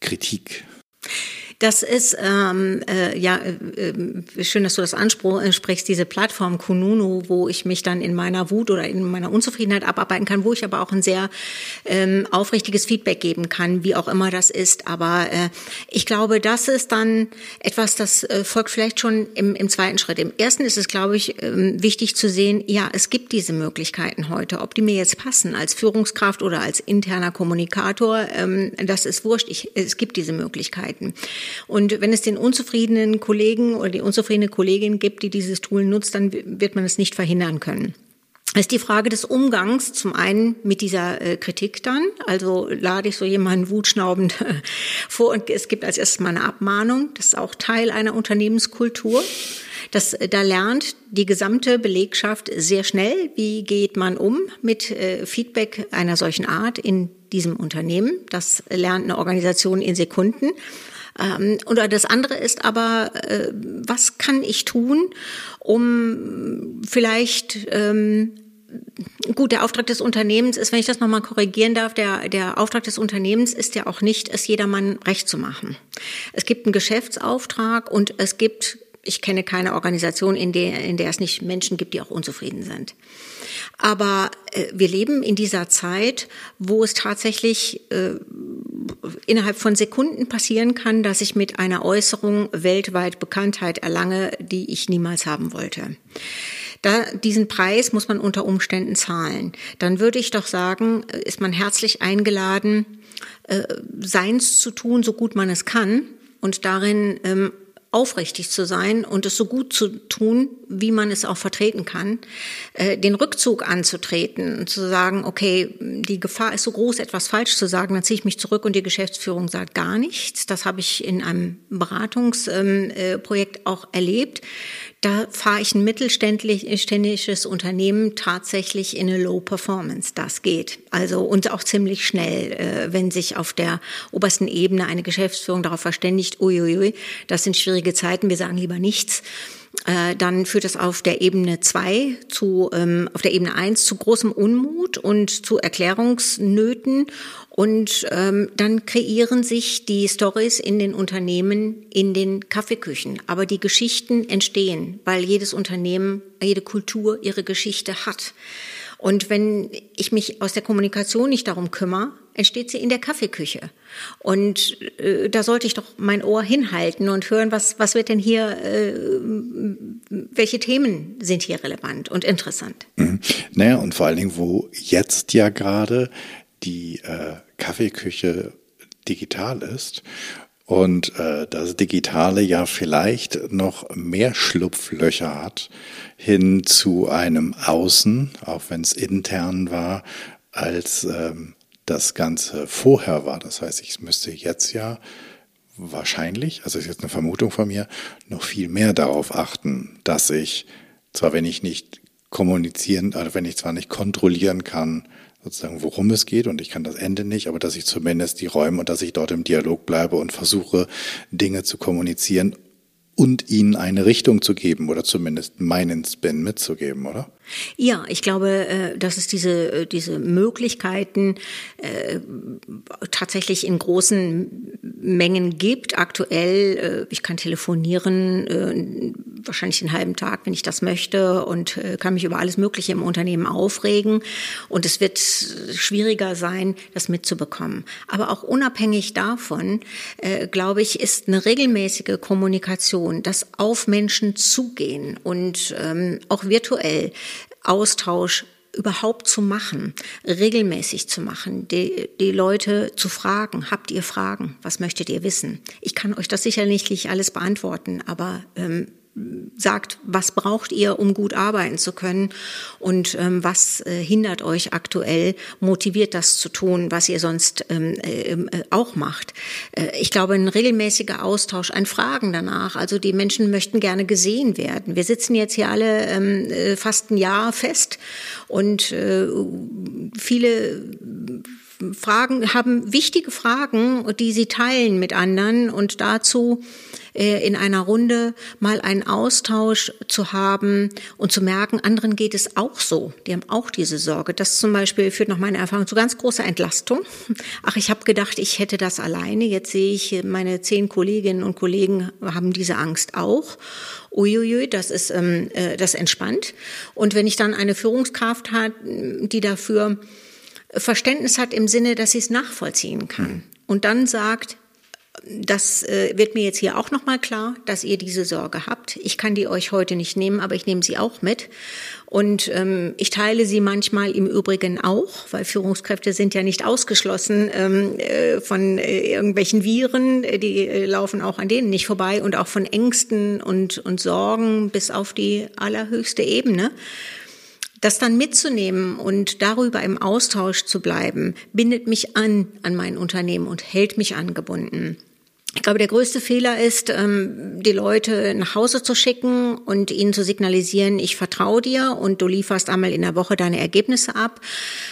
Kritik. Das ist ähm, äh, ja äh, äh, schön, dass du das ansprichst, diese Plattform Kununu, wo ich mich dann in meiner Wut oder in meiner Unzufriedenheit abarbeiten kann, wo ich aber auch ein sehr ähm, aufrichtiges Feedback geben kann, wie auch immer das ist. Aber äh, ich glaube, das ist dann etwas, das äh, folgt vielleicht schon im, im zweiten Schritt. Im ersten ist es, glaube ich, ähm, wichtig zu sehen, ja, es gibt diese Möglichkeiten heute. Ob die mir jetzt passen als Führungskraft oder als interner Kommunikator, ähm, das ist wurscht. Ich, es gibt diese Möglichkeiten. Und wenn es den unzufriedenen Kollegen oder die unzufriedene Kollegin gibt, die dieses Tool nutzt, dann wird man es nicht verhindern können. Ist die Frage des Umgangs zum einen mit dieser äh, Kritik dann. Also lade ich so jemanden wutschnaubend vor und es gibt als erstes mal eine Abmahnung. Das ist auch Teil einer Unternehmenskultur. Das, äh, da lernt die gesamte Belegschaft sehr schnell, wie geht man um mit äh, Feedback einer solchen Art in diesem Unternehmen. Das lernt eine Organisation in Sekunden. Ähm, oder das andere ist aber, äh, was kann ich tun, um vielleicht ähm, Gut, der Auftrag des Unternehmens ist, wenn ich das nochmal korrigieren darf, der, der Auftrag des Unternehmens ist ja auch nicht, es jedermann recht zu machen. Es gibt einen Geschäftsauftrag und es gibt, ich kenne keine Organisation, in der, in der es nicht Menschen gibt, die auch unzufrieden sind. Aber äh, wir leben in dieser Zeit, wo es tatsächlich äh, innerhalb von Sekunden passieren kann, dass ich mit einer Äußerung weltweit Bekanntheit erlange, die ich niemals haben wollte. Da, diesen Preis muss man unter Umständen zahlen. Dann würde ich doch sagen, äh, ist man herzlich eingeladen, äh, seins zu tun, so gut man es kann und darin ähm, aufrichtig zu sein und es so gut zu tun, wie man es auch vertreten kann, äh, den Rückzug anzutreten und zu sagen, okay, die Gefahr ist so groß, etwas falsch zu sagen, dann ziehe ich mich zurück und die Geschäftsführung sagt gar nichts. Das habe ich in einem Beratungsprojekt auch erlebt. Da fahre ich ein mittelständisches Unternehmen tatsächlich in eine Low Performance. Das geht. Also und auch ziemlich schnell, äh, wenn sich auf der obersten Ebene eine Geschäftsführung darauf verständigt, uiuiui, das sind schwierige Zeiten, wir sagen lieber nichts dann führt es auf der Ebene zwei zu, ähm, auf der Ebene eins zu großem Unmut und zu Erklärungsnöten und ähm, dann kreieren sich die Stories in den Unternehmen, in den Kaffeeküchen. Aber die Geschichten entstehen, weil jedes Unternehmen, jede Kultur ihre Geschichte hat. Und wenn ich mich aus der Kommunikation nicht darum kümmere, entsteht sie in der Kaffeeküche. Und äh, da sollte ich doch mein Ohr hinhalten und hören, was, was wird denn hier, äh, welche Themen sind hier relevant und interessant. Mhm. Naja, und vor allen Dingen, wo jetzt ja gerade die äh, Kaffeeküche digital ist und äh, das Digitale ja vielleicht noch mehr Schlupflöcher hat hin zu einem Außen, auch wenn es intern war, als ähm, das Ganze vorher war. Das heißt, ich müsste jetzt ja wahrscheinlich, also ist jetzt eine Vermutung von mir, noch viel mehr darauf achten, dass ich, zwar wenn ich nicht kommunizieren, also wenn ich zwar nicht kontrollieren kann, sozusagen, worum es geht und ich kann das Ende nicht, aber dass ich zumindest die Räume und dass ich dort im Dialog bleibe und versuche, Dinge zu kommunizieren und ihnen eine Richtung zu geben oder zumindest meinen Spin mitzugeben, oder? Ja, ich glaube, äh, dass es diese, äh, diese Möglichkeiten äh, tatsächlich in großen Mengen gibt. Aktuell, ich kann telefonieren, wahrscheinlich den halben Tag, wenn ich das möchte und kann mich über alles Mögliche im Unternehmen aufregen. Und es wird schwieriger sein, das mitzubekommen. Aber auch unabhängig davon, glaube ich, ist eine regelmäßige Kommunikation, das auf Menschen zugehen und ähm, auch virtuell Austausch überhaupt zu machen, regelmäßig zu machen, die, die Leute zu fragen, habt ihr Fragen, was möchtet ihr wissen? Ich kann euch das sicherlich nicht alles beantworten, aber ähm, sagt, was braucht ihr, um gut arbeiten zu können und ähm, was äh, hindert euch aktuell, motiviert das zu tun, was ihr sonst ähm, äh, äh, auch macht. Äh, ich glaube, ein regelmäßiger Austausch, ein Fragen danach. Also die Menschen möchten gerne gesehen werden. Wir sitzen jetzt hier alle ähm, äh, fast ein Jahr fest und äh, viele Fragen haben wichtige Fragen, die sie teilen mit anderen und dazu äh, in einer Runde mal einen Austausch zu haben und zu merken, anderen geht es auch so. Die haben auch diese Sorge. Das zum Beispiel führt nach meiner Erfahrung zu ganz großer Entlastung. Ach, ich habe gedacht, ich hätte das alleine. Jetzt sehe ich, meine zehn Kolleginnen und Kollegen haben diese Angst auch. Uiuiui, das ist ähm, äh, das entspannt. Und wenn ich dann eine Führungskraft hat, die dafür Verständnis hat im Sinne, dass sie es nachvollziehen kann und dann sagt, das äh, wird mir jetzt hier auch nochmal klar, dass ihr diese Sorge habt. Ich kann die euch heute nicht nehmen, aber ich nehme sie auch mit. Und ähm, ich teile sie manchmal im Übrigen auch, weil Führungskräfte sind ja nicht ausgeschlossen ähm, äh, von äh, irgendwelchen Viren. Die äh, laufen auch an denen nicht vorbei und auch von Ängsten und, und Sorgen bis auf die allerhöchste Ebene. Das dann mitzunehmen und darüber im Austausch zu bleiben, bindet mich an an mein Unternehmen und hält mich angebunden. Ich glaube, der größte Fehler ist, ähm, die Leute nach Hause zu schicken und ihnen zu signalisieren, ich vertraue dir und du lieferst einmal in der Woche deine Ergebnisse ab.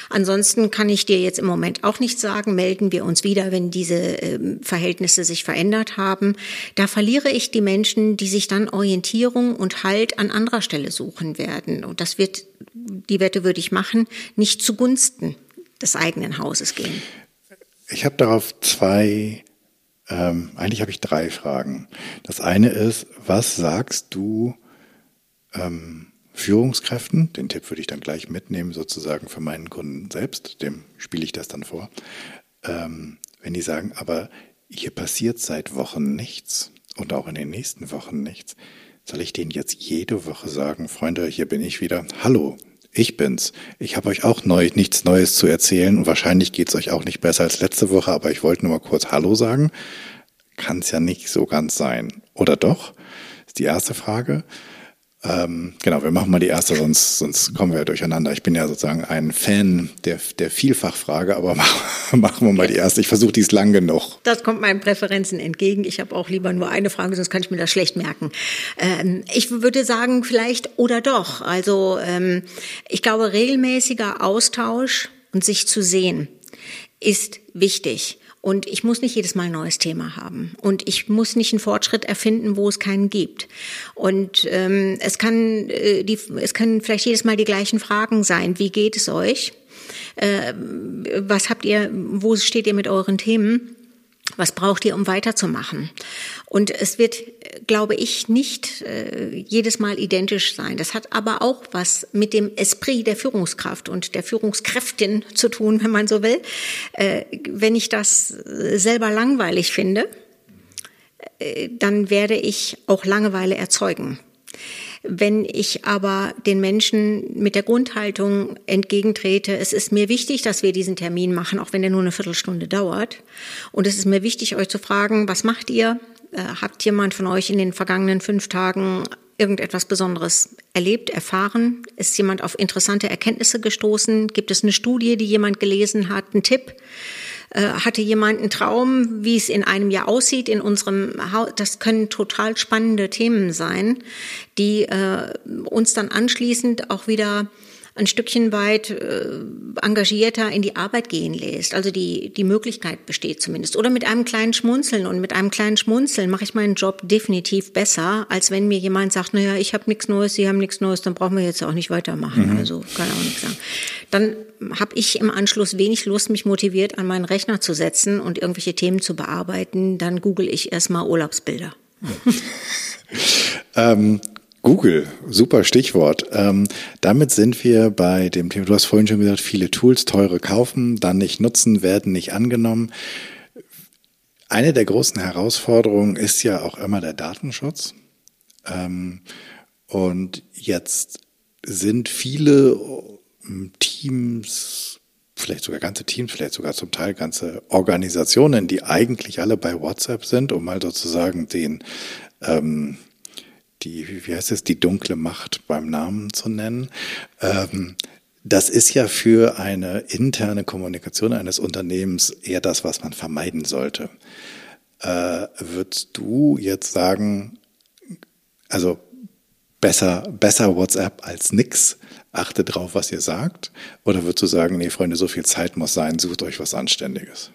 Ansonsten kann ich dir jetzt im Moment auch nicht sagen, melden wir uns wieder, wenn diese ähm, Verhältnisse sich verändert haben. Da verliere ich die Menschen, die sich dann Orientierung und Halt an anderer Stelle suchen werden. Und das wird, die Wette würde ich machen, nicht zugunsten des eigenen Hauses gehen. Ich habe darauf zwei ähm, eigentlich habe ich drei Fragen. Das eine ist, was sagst du ähm, Führungskräften? Den Tipp würde ich dann gleich mitnehmen, sozusagen für meinen Kunden selbst. Dem spiele ich das dann vor. Ähm, wenn die sagen, aber hier passiert seit Wochen nichts und auch in den nächsten Wochen nichts, soll ich denen jetzt jede Woche sagen, Freunde, hier bin ich wieder. Hallo, ich bin's. Ich habe euch auch neu, nichts Neues zu erzählen und wahrscheinlich geht's euch auch nicht besser als letzte Woche, aber ich wollte nur mal kurz Hallo sagen. Kann's ja nicht so ganz sein. Oder doch? Ist die erste Frage. Ähm, genau, wir machen mal die erste, sonst, sonst kommen wir ja durcheinander. Ich bin ja sozusagen ein Fan der, der Vielfachfrage, aber machen, machen wir mal die erste. Ich versuche dies lang genug. Das kommt meinen Präferenzen entgegen. Ich habe auch lieber nur eine Frage, sonst kann ich mir das schlecht merken. Ähm, ich würde sagen, vielleicht oder doch. Also ähm, ich glaube, regelmäßiger Austausch und sich zu sehen ist wichtig. Und ich muss nicht jedes Mal ein neues Thema haben. Und ich muss nicht einen Fortschritt erfinden, wo es keinen gibt. Und ähm, es kann äh, die, es können vielleicht jedes Mal die gleichen Fragen sein. Wie geht es euch? Äh, was habt ihr? Wo steht ihr mit euren Themen? Was braucht ihr, um weiterzumachen? Und es wird, glaube ich, nicht äh, jedes Mal identisch sein. Das hat aber auch was mit dem Esprit der Führungskraft und der Führungskräftin zu tun, wenn man so will. Äh, wenn ich das selber langweilig finde, äh, dann werde ich auch Langeweile erzeugen. Wenn ich aber den Menschen mit der Grundhaltung entgegentrete, es ist mir wichtig, dass wir diesen Termin machen, auch wenn der nur eine Viertelstunde dauert. Und es ist mir wichtig, euch zu fragen, was macht ihr? Äh, habt jemand von euch in den vergangenen fünf Tagen irgendetwas Besonderes erlebt, erfahren? Ist jemand auf interessante Erkenntnisse gestoßen? Gibt es eine Studie, die jemand gelesen hat? Ein Tipp? Äh, hatte jemand einen Traum, wie es in einem Jahr aussieht in unserem Haus? Das können total spannende Themen sein, die äh, uns dann anschließend auch wieder ein Stückchen weit äh, engagierter in die Arbeit gehen lässt. Also die, die Möglichkeit besteht zumindest. Oder mit einem kleinen Schmunzeln. Und mit einem kleinen Schmunzeln mache ich meinen Job definitiv besser, als wenn mir jemand sagt, naja, ich habe nichts Neues, Sie haben nichts Neues, dann brauchen wir jetzt auch nicht weitermachen. Mhm. Also kann auch nichts sagen. Dann habe ich im Anschluss wenig Lust, mich motiviert an meinen Rechner zu setzen und irgendwelche Themen zu bearbeiten. Dann google ich erstmal Urlaubsbilder. ähm, Google, super Stichwort. Ähm, damit sind wir bei dem Thema, du hast vorhin schon gesagt, viele Tools, teure kaufen, dann nicht nutzen, werden nicht angenommen. Eine der großen Herausforderungen ist ja auch immer der Datenschutz. Ähm, und jetzt sind viele Teams, vielleicht sogar ganze Teams, vielleicht sogar zum Teil ganze Organisationen, die eigentlich alle bei WhatsApp sind, um mal sozusagen den ähm, die, wie heißt es, die dunkle Macht beim Namen zu nennen. Ähm, das ist ja für eine interne Kommunikation eines Unternehmens eher das, was man vermeiden sollte. Äh, würdest du jetzt sagen, also besser, besser WhatsApp als nix, achte drauf, was ihr sagt? Oder würdest du sagen, nee, Freunde, so viel Zeit muss sein, sucht euch was Anständiges?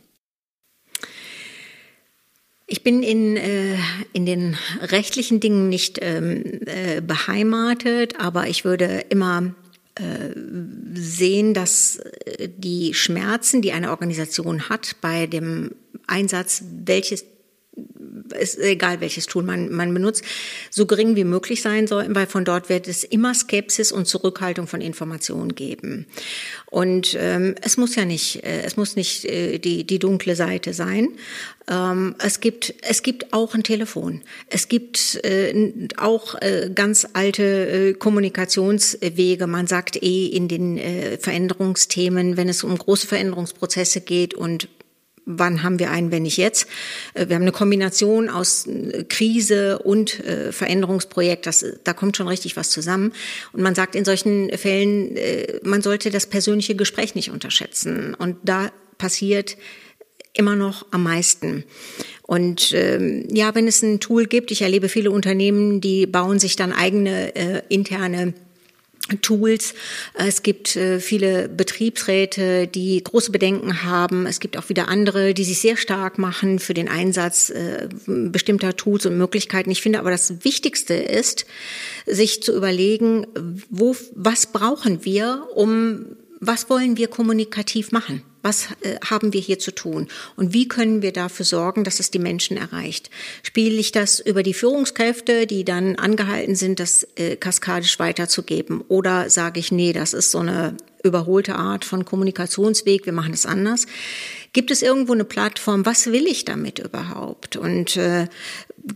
Ich bin in, äh, in den rechtlichen Dingen nicht ähm, äh, beheimatet, aber ich würde immer äh, sehen, dass äh, die Schmerzen, die eine Organisation hat bei dem Einsatz welches ist egal welches Tool man, man benutzt, so gering wie möglich sein sollten, weil von dort wird es immer Skepsis und Zurückhaltung von Informationen geben. Und ähm, es muss ja nicht, äh, es muss nicht äh, die, die dunkle Seite sein. Ähm, es gibt, es gibt auch ein Telefon. Es gibt äh, auch äh, ganz alte äh, Kommunikationswege. Man sagt eh in den äh, Veränderungsthemen, wenn es um große Veränderungsprozesse geht und wann haben wir einen, wenn nicht jetzt. Äh, wir haben eine Kombination aus äh, Krise und äh, Veränderungsprojekt. Das, da kommt schon richtig was zusammen. Und man sagt in solchen Fällen, man sollte das persönliche Gespräch nicht unterschätzen. Und da passiert immer noch am meisten. Und ähm, ja, wenn es ein Tool gibt, ich erlebe viele Unternehmen, die bauen sich dann eigene äh, interne Tools. Es gibt äh, viele Betriebsräte, die große Bedenken haben. Es gibt auch wieder andere, die sich sehr stark machen für den Einsatz äh, bestimmter Tools und Möglichkeiten. Ich finde aber das Wichtigste ist, sich zu überlegen, wo, was brauchen wir, um, was wollen wir kommunikativ machen? Was äh, haben wir hier zu tun? Und wie können wir dafür sorgen, dass es die Menschen erreicht? Spiele ich das über die Führungskräfte, die dann angehalten sind, das äh, kaskadisch weiterzugeben? Oder sage ich, nee, das ist so eine überholte Art von Kommunikationsweg, wir machen es anders. Gibt es irgendwo eine Plattform? Was will ich damit überhaupt? Und äh,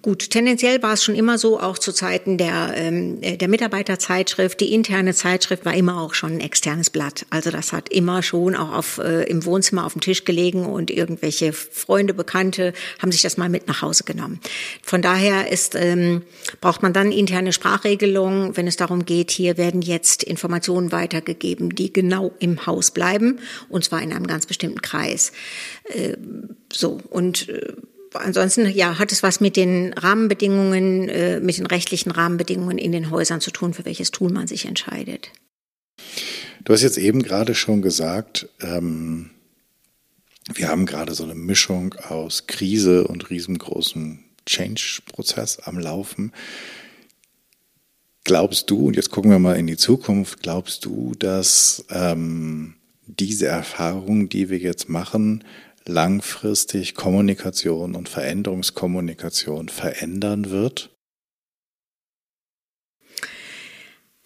gut, tendenziell war es schon immer so, auch zu Zeiten der, ähm, der Mitarbeiterzeitschrift. Die interne Zeitschrift war immer auch schon ein externes Blatt. Also das hat immer schon auch auf, äh, im Wohnzimmer auf dem Tisch gelegen und irgendwelche Freunde, Bekannte haben sich das mal mit nach Hause genommen. Von daher ist, ähm, braucht man dann interne Sprachregelungen, wenn es darum geht, hier werden jetzt Informationen weitergegeben, die genau im Haus bleiben, und zwar in einem ganz bestimmten Kreis. Äh, so, und äh, ansonsten ja, hat es was mit den Rahmenbedingungen, äh, mit den rechtlichen Rahmenbedingungen in den Häusern zu tun, für welches Tool man sich entscheidet. Du hast jetzt eben gerade schon gesagt, ähm, wir haben gerade so eine Mischung aus Krise und riesengroßem Change-Prozess am Laufen. Glaubst du, und jetzt gucken wir mal in die Zukunft, glaubst du, dass ähm, diese Erfahrung, die wir jetzt machen, langfristig Kommunikation und Veränderungskommunikation verändern wird?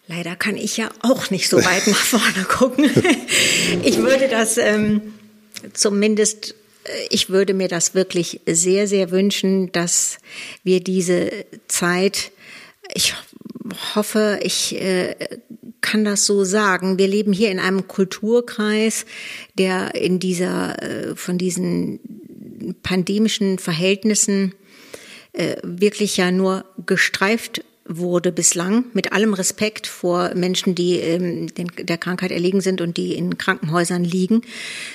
Leider kann ich ja auch nicht so weit nach vorne gucken. Ich würde das ähm, zumindest, äh, ich würde mir das wirklich sehr, sehr wünschen, dass wir diese Zeit, ich hoffe, ich äh, kann das so sagen. Wir leben hier in einem Kulturkreis, der in dieser, äh, von diesen pandemischen Verhältnissen äh, wirklich ja nur gestreift wurde bislang mit allem Respekt vor Menschen, die ähm, den, der Krankheit erlegen sind und die in Krankenhäusern liegen.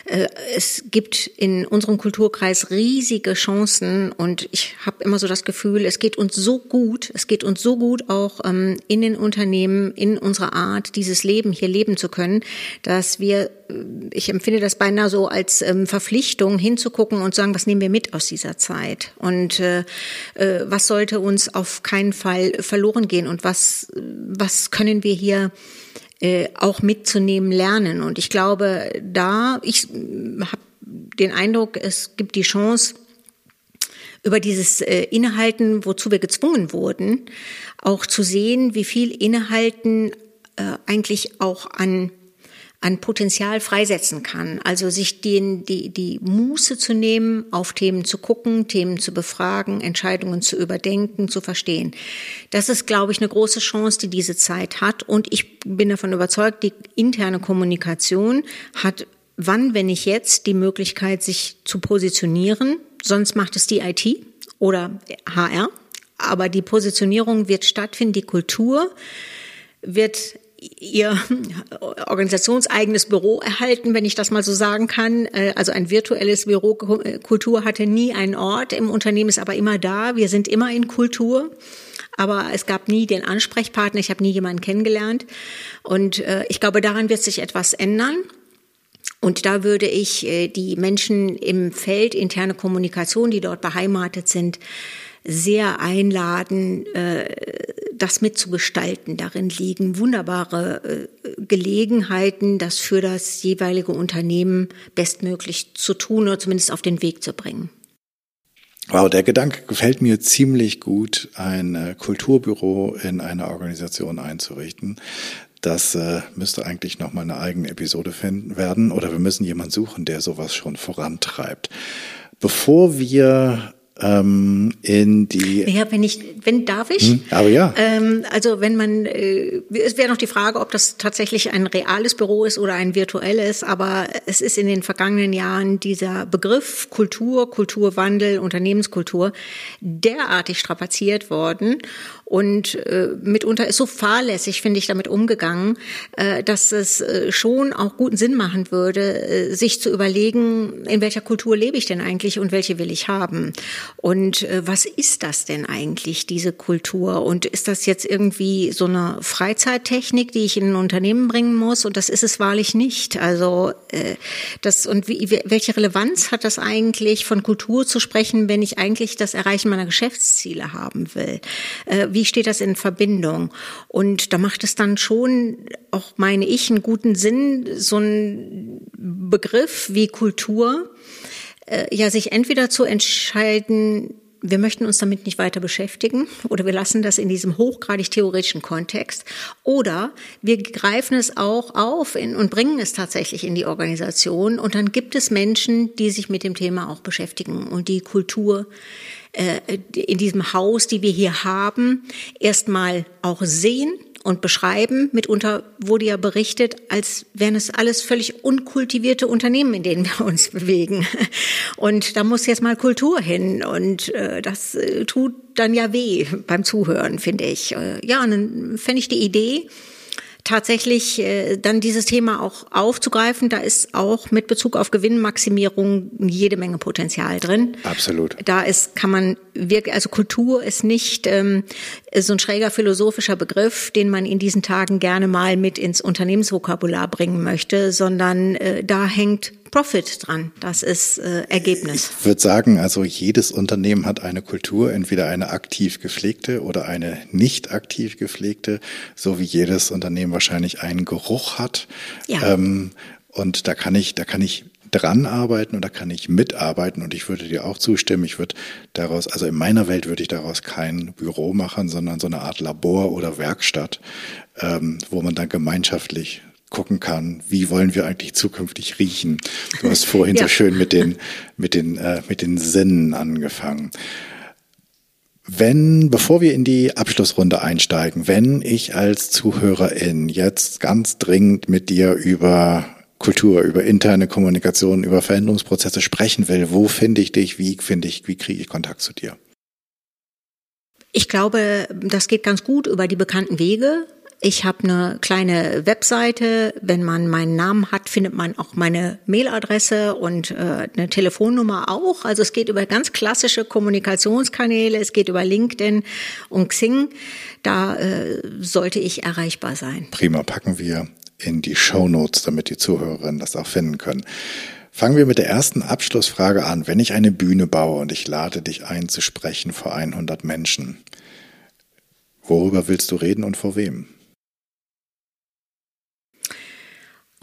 Äh, es gibt in unserem Kulturkreis riesige Chancen und ich habe immer so das Gefühl, es geht uns so gut, es geht uns so gut auch ähm, in den Unternehmen, in unserer Art, dieses Leben hier leben zu können, dass wir, äh, ich empfinde das beinahe so als ähm, Verpflichtung hinzugucken und sagen, was nehmen wir mit aus dieser Zeit und äh, äh, was sollte uns auf keinen Fall verloren verloren gehen und was, was können wir hier äh, auch mitzunehmen lernen. Und ich glaube, da, ich habe den Eindruck, es gibt die Chance, über dieses äh, Innehalten, wozu wir gezwungen wurden, auch zu sehen, wie viel Innehalten äh, eigentlich auch an an Potenzial freisetzen kann. Also sich den, die, die Muße zu nehmen, auf Themen zu gucken, Themen zu befragen, Entscheidungen zu überdenken, zu verstehen. Das ist, glaube ich, eine große Chance, die diese Zeit hat. Und ich bin davon überzeugt, die interne Kommunikation hat wann, wenn nicht jetzt, die Möglichkeit, sich zu positionieren. Sonst macht es die IT oder HR. Aber die Positionierung wird stattfinden, die Kultur wird ihr organisationseigenes Büro erhalten, wenn ich das mal so sagen kann. Äh, also ein virtuelles Büro. Kultur hatte nie einen Ort im Unternehmen, ist aber immer da. Wir sind immer in Kultur. Aber es gab nie den Ansprechpartner. Ich habe nie jemanden kennengelernt. Und äh, ich glaube, daran wird sich etwas ändern. Und da würde ich äh, die Menschen im Feld interne Kommunikation, die dort beheimatet sind, sehr einladen, äh, das mitzugestalten. Darin liegen wunderbare äh, Gelegenheiten, das für das jeweilige Unternehmen bestmöglich zu tun oder zumindest auf den Weg zu bringen. Wow, der Gedanke gefällt mir ziemlich gut, ein äh, Kulturbüro in einer Organisation einzurichten. Das müsste eigentlich noch mal eine eigene Episode finden werden oder wir müssen jemanden suchen, der sowas schon vorantreibt. Bevor wir ähm, in die. Ja, wenn ich, wenn darf ich? Hm, aber ja. Ähm, also wenn man, äh, es wäre noch die Frage, ob das tatsächlich ein reales Büro ist oder ein virtuelles. Aber es ist in den vergangenen Jahren dieser Begriff Kultur, Kulturwandel, Unternehmenskultur derartig strapaziert worden und äh, mitunter ist so fahrlässig, finde ich, damit umgegangen, äh, dass es äh, schon auch guten Sinn machen würde, äh, sich zu überlegen, in welcher Kultur lebe ich denn eigentlich und welche will ich haben? Und äh, was ist das denn eigentlich, diese Kultur? Und ist das jetzt irgendwie so eine Freizeittechnik, die ich in ein Unternehmen bringen muss? Und das ist es wahrlich nicht. Also äh, das und wie, welche Relevanz hat das eigentlich, von Kultur zu sprechen, wenn ich eigentlich das Erreichen meiner Geschäftsziele haben will? Wie steht das in Verbindung? Und da macht es dann schon auch, meine ich, einen guten Sinn, so ein Begriff wie Kultur, äh, ja, sich entweder zu entscheiden, wir möchten uns damit nicht weiter beschäftigen oder wir lassen das in diesem hochgradig theoretischen Kontext. Oder wir greifen es auch auf in, und bringen es tatsächlich in die Organisation. Und dann gibt es Menschen, die sich mit dem Thema auch beschäftigen. Und die Kultur äh, in diesem Haus, die wir hier haben, erstmal auch sehen und beschreiben. Mitunter wurde ja berichtet, als wären es alles völlig unkultivierte Unternehmen, in denen wir uns bewegen. Und da muss jetzt mal Kultur hin. Und äh, das äh, tut dann ja weh beim Zuhören, finde ich. Äh, ja, und dann fände ich die Idee, tatsächlich äh, dann dieses Thema auch aufzugreifen. Da ist auch mit Bezug auf Gewinnmaximierung jede Menge Potenzial drin. Absolut. Da ist, kann man wirklich, also Kultur ist nicht ähm, so ein schräger philosophischer Begriff, den man in diesen Tagen gerne mal mit ins Unternehmensvokabular bringen möchte, sondern äh, da hängt Profit dran. Das ist äh, Ergebnis. Ich würde sagen, also jedes Unternehmen hat eine Kultur, entweder eine aktiv gepflegte oder eine nicht aktiv gepflegte, so wie jedes Unternehmen wahrscheinlich einen Geruch hat. Ja. Ähm, und da kann ich, da kann ich dran arbeiten und da kann ich mitarbeiten und ich würde dir auch zustimmen. Ich würde daraus, also in meiner Welt würde ich daraus kein Büro machen, sondern so eine Art Labor oder Werkstatt, ähm, wo man dann gemeinschaftlich gucken kann, wie wollen wir eigentlich zukünftig riechen. Du hast vorhin ja. so schön mit den, mit den, äh, mit den Sinnen angefangen. Wenn, bevor wir in die Abschlussrunde einsteigen, wenn ich als Zuhörerin jetzt ganz dringend mit dir über Kultur, über interne Kommunikation, über Veränderungsprozesse sprechen will, wo finde ich dich, wie finde ich, wie kriege ich Kontakt zu dir? Ich glaube, das geht ganz gut über die bekannten Wege. Ich habe eine kleine Webseite. Wenn man meinen Namen hat, findet man auch meine Mailadresse und äh, eine Telefonnummer auch. Also es geht über ganz klassische Kommunikationskanäle. Es geht über LinkedIn und Xing. Da äh, sollte ich erreichbar sein. Prima, packen wir in die Show Notes, damit die Zuhörerinnen das auch finden können. Fangen wir mit der ersten Abschlussfrage an. Wenn ich eine Bühne baue und ich lade dich ein zu sprechen vor 100 Menschen, worüber willst du reden und vor wem?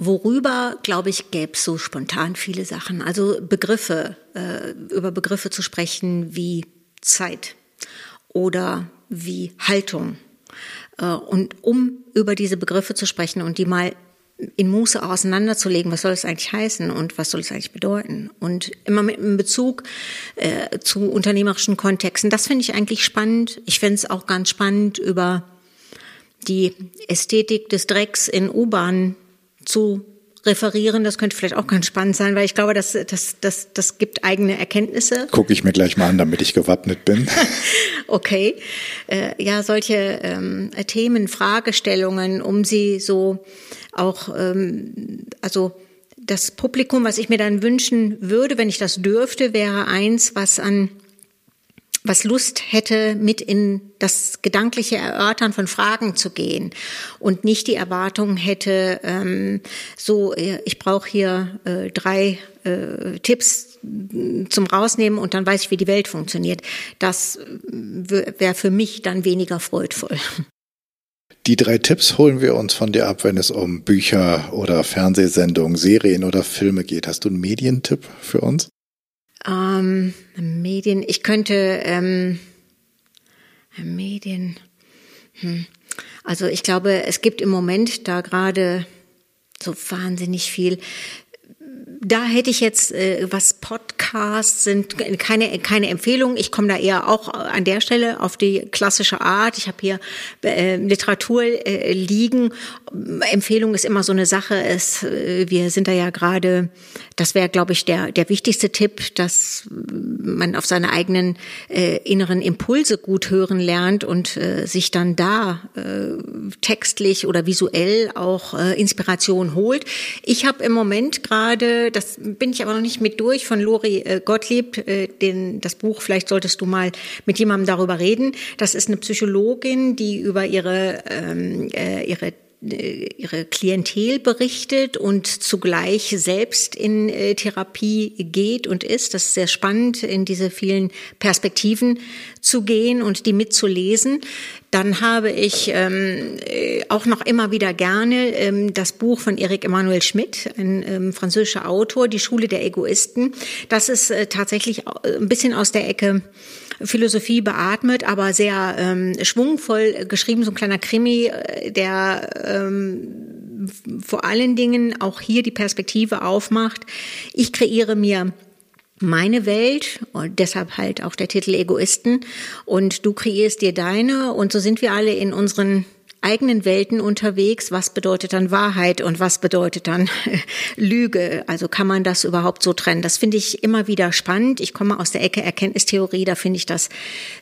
Worüber, glaube ich, gäbe es so spontan viele Sachen. Also Begriffe, äh, über Begriffe zu sprechen wie Zeit oder wie Haltung. Äh, und um über diese Begriffe zu sprechen und die mal in Muße auseinanderzulegen, was soll es eigentlich heißen und was soll es eigentlich bedeuten? Und immer mit einem Bezug äh, zu unternehmerischen Kontexten. Das finde ich eigentlich spannend. Ich finde es auch ganz spannend, über die Ästhetik des Drecks in U-Bahnen zu referieren. Das könnte vielleicht auch ganz spannend sein, weil ich glaube, das, das, das, das gibt eigene Erkenntnisse. Gucke ich mir gleich mal an, damit ich gewappnet bin. okay. Äh, ja, solche ähm, Themen, Fragestellungen, um sie so auch, ähm, also das Publikum, was ich mir dann wünschen würde, wenn ich das dürfte, wäre eins, was an was Lust hätte, mit in das gedankliche Erörtern von Fragen zu gehen und nicht die Erwartung hätte, ähm, so, äh, ich brauche hier äh, drei äh, Tipps zum Rausnehmen und dann weiß ich, wie die Welt funktioniert. Das wäre für mich dann weniger freudvoll. Die drei Tipps holen wir uns von dir ab, wenn es um Bücher oder Fernsehsendungen, Serien oder Filme geht. Hast du einen Medientipp für uns? Ähm, Medien, ich könnte ähm, Medien. Hm. Also ich glaube, es gibt im Moment da gerade so wahnsinnig viel da hätte ich jetzt, äh, was Podcasts sind, keine, keine Empfehlung. Ich komme da eher auch an der Stelle auf die klassische Art. Ich habe hier äh, Literatur äh, liegen. Empfehlung ist immer so eine Sache. Es, äh, wir sind da ja gerade, das wäre, glaube ich, der, der wichtigste Tipp, dass man auf seine eigenen äh, inneren Impulse gut hören lernt und äh, sich dann da äh, textlich oder visuell auch äh, Inspiration holt. Ich habe im Moment gerade das bin ich aber noch nicht mit durch, von Lori äh, Gottlieb, äh, den, das Buch, vielleicht solltest du mal mit jemandem darüber reden. Das ist eine Psychologin, die über ihre, ähm, äh, ihre ihre Klientel berichtet und zugleich selbst in Therapie geht und ist. Das ist sehr spannend, in diese vielen Perspektiven zu gehen und die mitzulesen. Dann habe ich ähm, äh, auch noch immer wieder gerne ähm, das Buch von Erik Emanuel Schmidt, ein ähm, französischer Autor, Die Schule der Egoisten. Das ist äh, tatsächlich äh, ein bisschen aus der Ecke Philosophie beatmet, aber sehr ähm, schwungvoll geschrieben, so ein kleiner Krimi, äh, der ähm, vor allen Dingen auch hier die Perspektive aufmacht. Ich kreiere mir meine Welt und deshalb halt auch der Titel Egoisten und du kreierst dir deine und so sind wir alle in unseren eigenen Welten unterwegs. Was bedeutet dann Wahrheit und was bedeutet dann Lüge? Also kann man das überhaupt so trennen? Das finde ich immer wieder spannend. Ich komme aus der Ecke Erkenntnistheorie, da finde ich das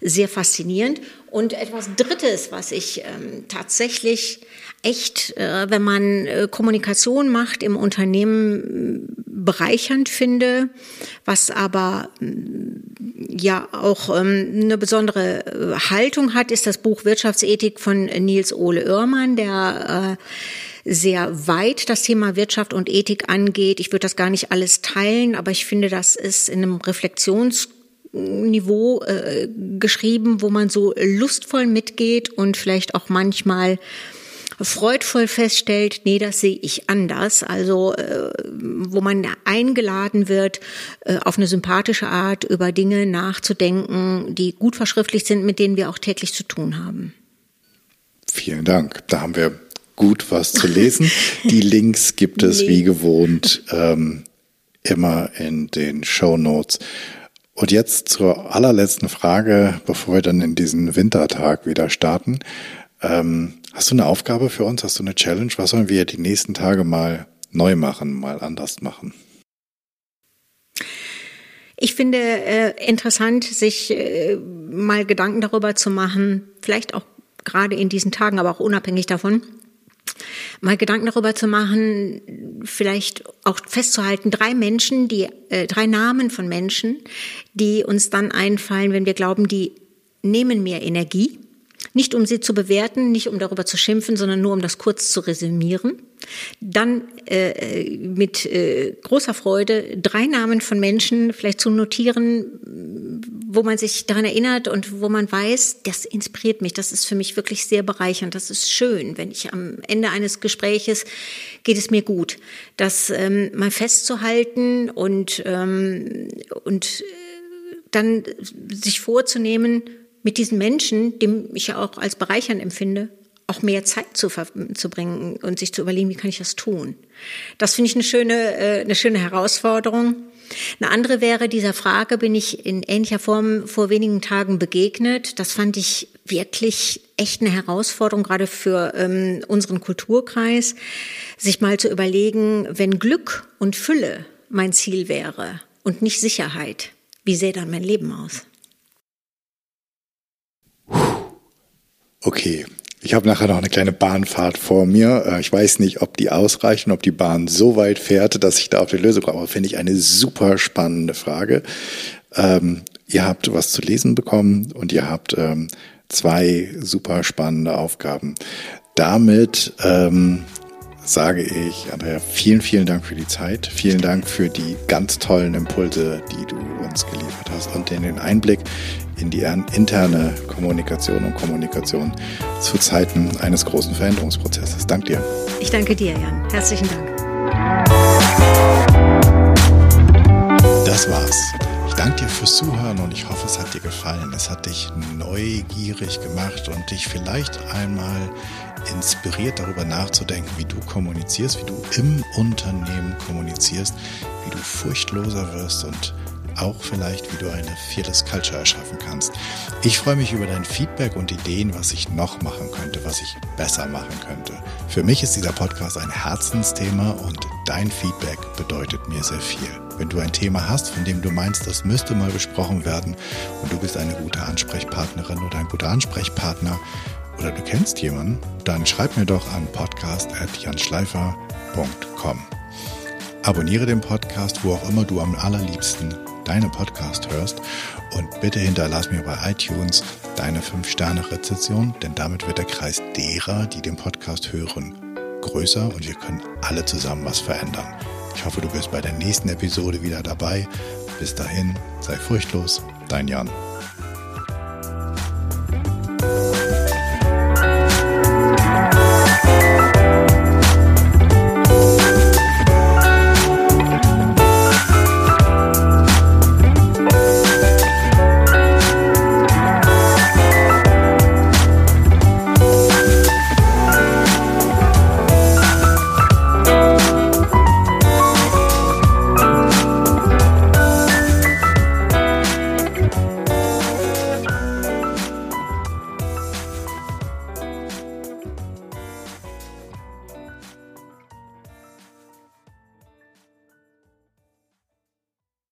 sehr faszinierend. Und etwas Drittes, was ich ähm, tatsächlich echt, äh, wenn man äh, Kommunikation macht im Unternehmen, bereichernd finde, was aber mm, ja auch ähm, eine besondere äh, Haltung hat, ist das Buch Wirtschaftsethik von Nils Ole Oermann, der äh, sehr weit das Thema Wirtschaft und Ethik angeht. Ich würde das gar nicht alles teilen, aber ich finde, das ist in einem Reflexions Niveau äh, geschrieben, wo man so lustvoll mitgeht und vielleicht auch manchmal freudvoll feststellt, nee, das sehe ich anders. Also äh, wo man eingeladen wird, äh, auf eine sympathische Art über Dinge nachzudenken, die gut verschriftlicht sind, mit denen wir auch täglich zu tun haben. Vielen Dank. Da haben wir gut was zu lesen. Die Links gibt es nee. wie gewohnt ähm, immer in den Show Notes. Und jetzt zur allerletzten Frage, bevor wir dann in diesen Wintertag wieder starten. Ähm, hast du eine Aufgabe für uns? Hast du eine Challenge? Was sollen wir die nächsten Tage mal neu machen, mal anders machen? Ich finde äh, interessant, sich äh, mal Gedanken darüber zu machen, vielleicht auch gerade in diesen Tagen, aber auch unabhängig davon, mal Gedanken darüber zu machen, vielleicht auch festzuhalten, drei Menschen, die äh, drei Namen von Menschen, die uns dann einfallen, wenn wir glauben, die nehmen mehr Energie nicht um sie zu bewerten, nicht um darüber zu schimpfen, sondern nur um das kurz zu resümieren. Dann äh, mit äh, großer Freude drei Namen von Menschen vielleicht zu notieren, wo man sich daran erinnert und wo man weiß, das inspiriert mich, das ist für mich wirklich sehr bereichernd, das ist schön, wenn ich am Ende eines Gespräches geht es mir gut, das ähm, mal festzuhalten und, ähm, und äh, dann sich vorzunehmen, mit diesen Menschen, die ich ja auch als bereichernd empfinde, auch mehr Zeit zu, zu bringen und sich zu überlegen, wie kann ich das tun. Das finde ich eine schöne, äh, eine schöne Herausforderung. Eine andere wäre dieser Frage, bin ich in ähnlicher Form vor wenigen Tagen begegnet. Das fand ich wirklich echt eine Herausforderung, gerade für ähm, unseren Kulturkreis, sich mal zu überlegen, wenn Glück und Fülle mein Ziel wäre und nicht Sicherheit, wie sähe dann mein Leben aus? Okay, ich habe nachher noch eine kleine Bahnfahrt vor mir. Äh, ich weiß nicht, ob die ausreichen, ob die Bahn so weit fährt, dass ich da auf die Lösung komme. Aber finde ich eine super spannende Frage. Ähm, ihr habt was zu lesen bekommen und ihr habt ähm, zwei super spannende Aufgaben. Damit ähm, sage ich, Andrea, vielen, vielen Dank für die Zeit. Vielen Dank für die ganz tollen Impulse, die du uns geliefert hast und den Einblick in die interne Kommunikation und Kommunikation zu Zeiten eines großen Veränderungsprozesses. Dank dir. Ich danke dir, Jan. Herzlichen Dank. Das war's. Ich danke dir fürs Zuhören und ich hoffe, es hat dir gefallen. Es hat dich neugierig gemacht und dich vielleicht einmal inspiriert, darüber nachzudenken, wie du kommunizierst, wie du im Unternehmen kommunizierst, wie du furchtloser wirst und auch vielleicht, wie du eine Fearless Culture erschaffen kannst. Ich freue mich über dein Feedback und Ideen, was ich noch machen könnte, was ich besser machen könnte. Für mich ist dieser Podcast ein Herzensthema und dein Feedback bedeutet mir sehr viel. Wenn du ein Thema hast, von dem du meinst, das müsste mal besprochen werden und du bist eine gute Ansprechpartnerin oder ein guter Ansprechpartner oder du kennst jemanden, dann schreib mir doch an podcast.janschleifer.com. Abonniere den Podcast, wo auch immer du am allerliebsten deine Podcast hörst und bitte hinterlass mir bei iTunes deine 5-Sterne-Rezession, denn damit wird der Kreis derer, die den Podcast hören, größer und wir können alle zusammen was verändern. Ich hoffe, du bist bei der nächsten Episode wieder dabei. Bis dahin, sei furchtlos, dein Jan.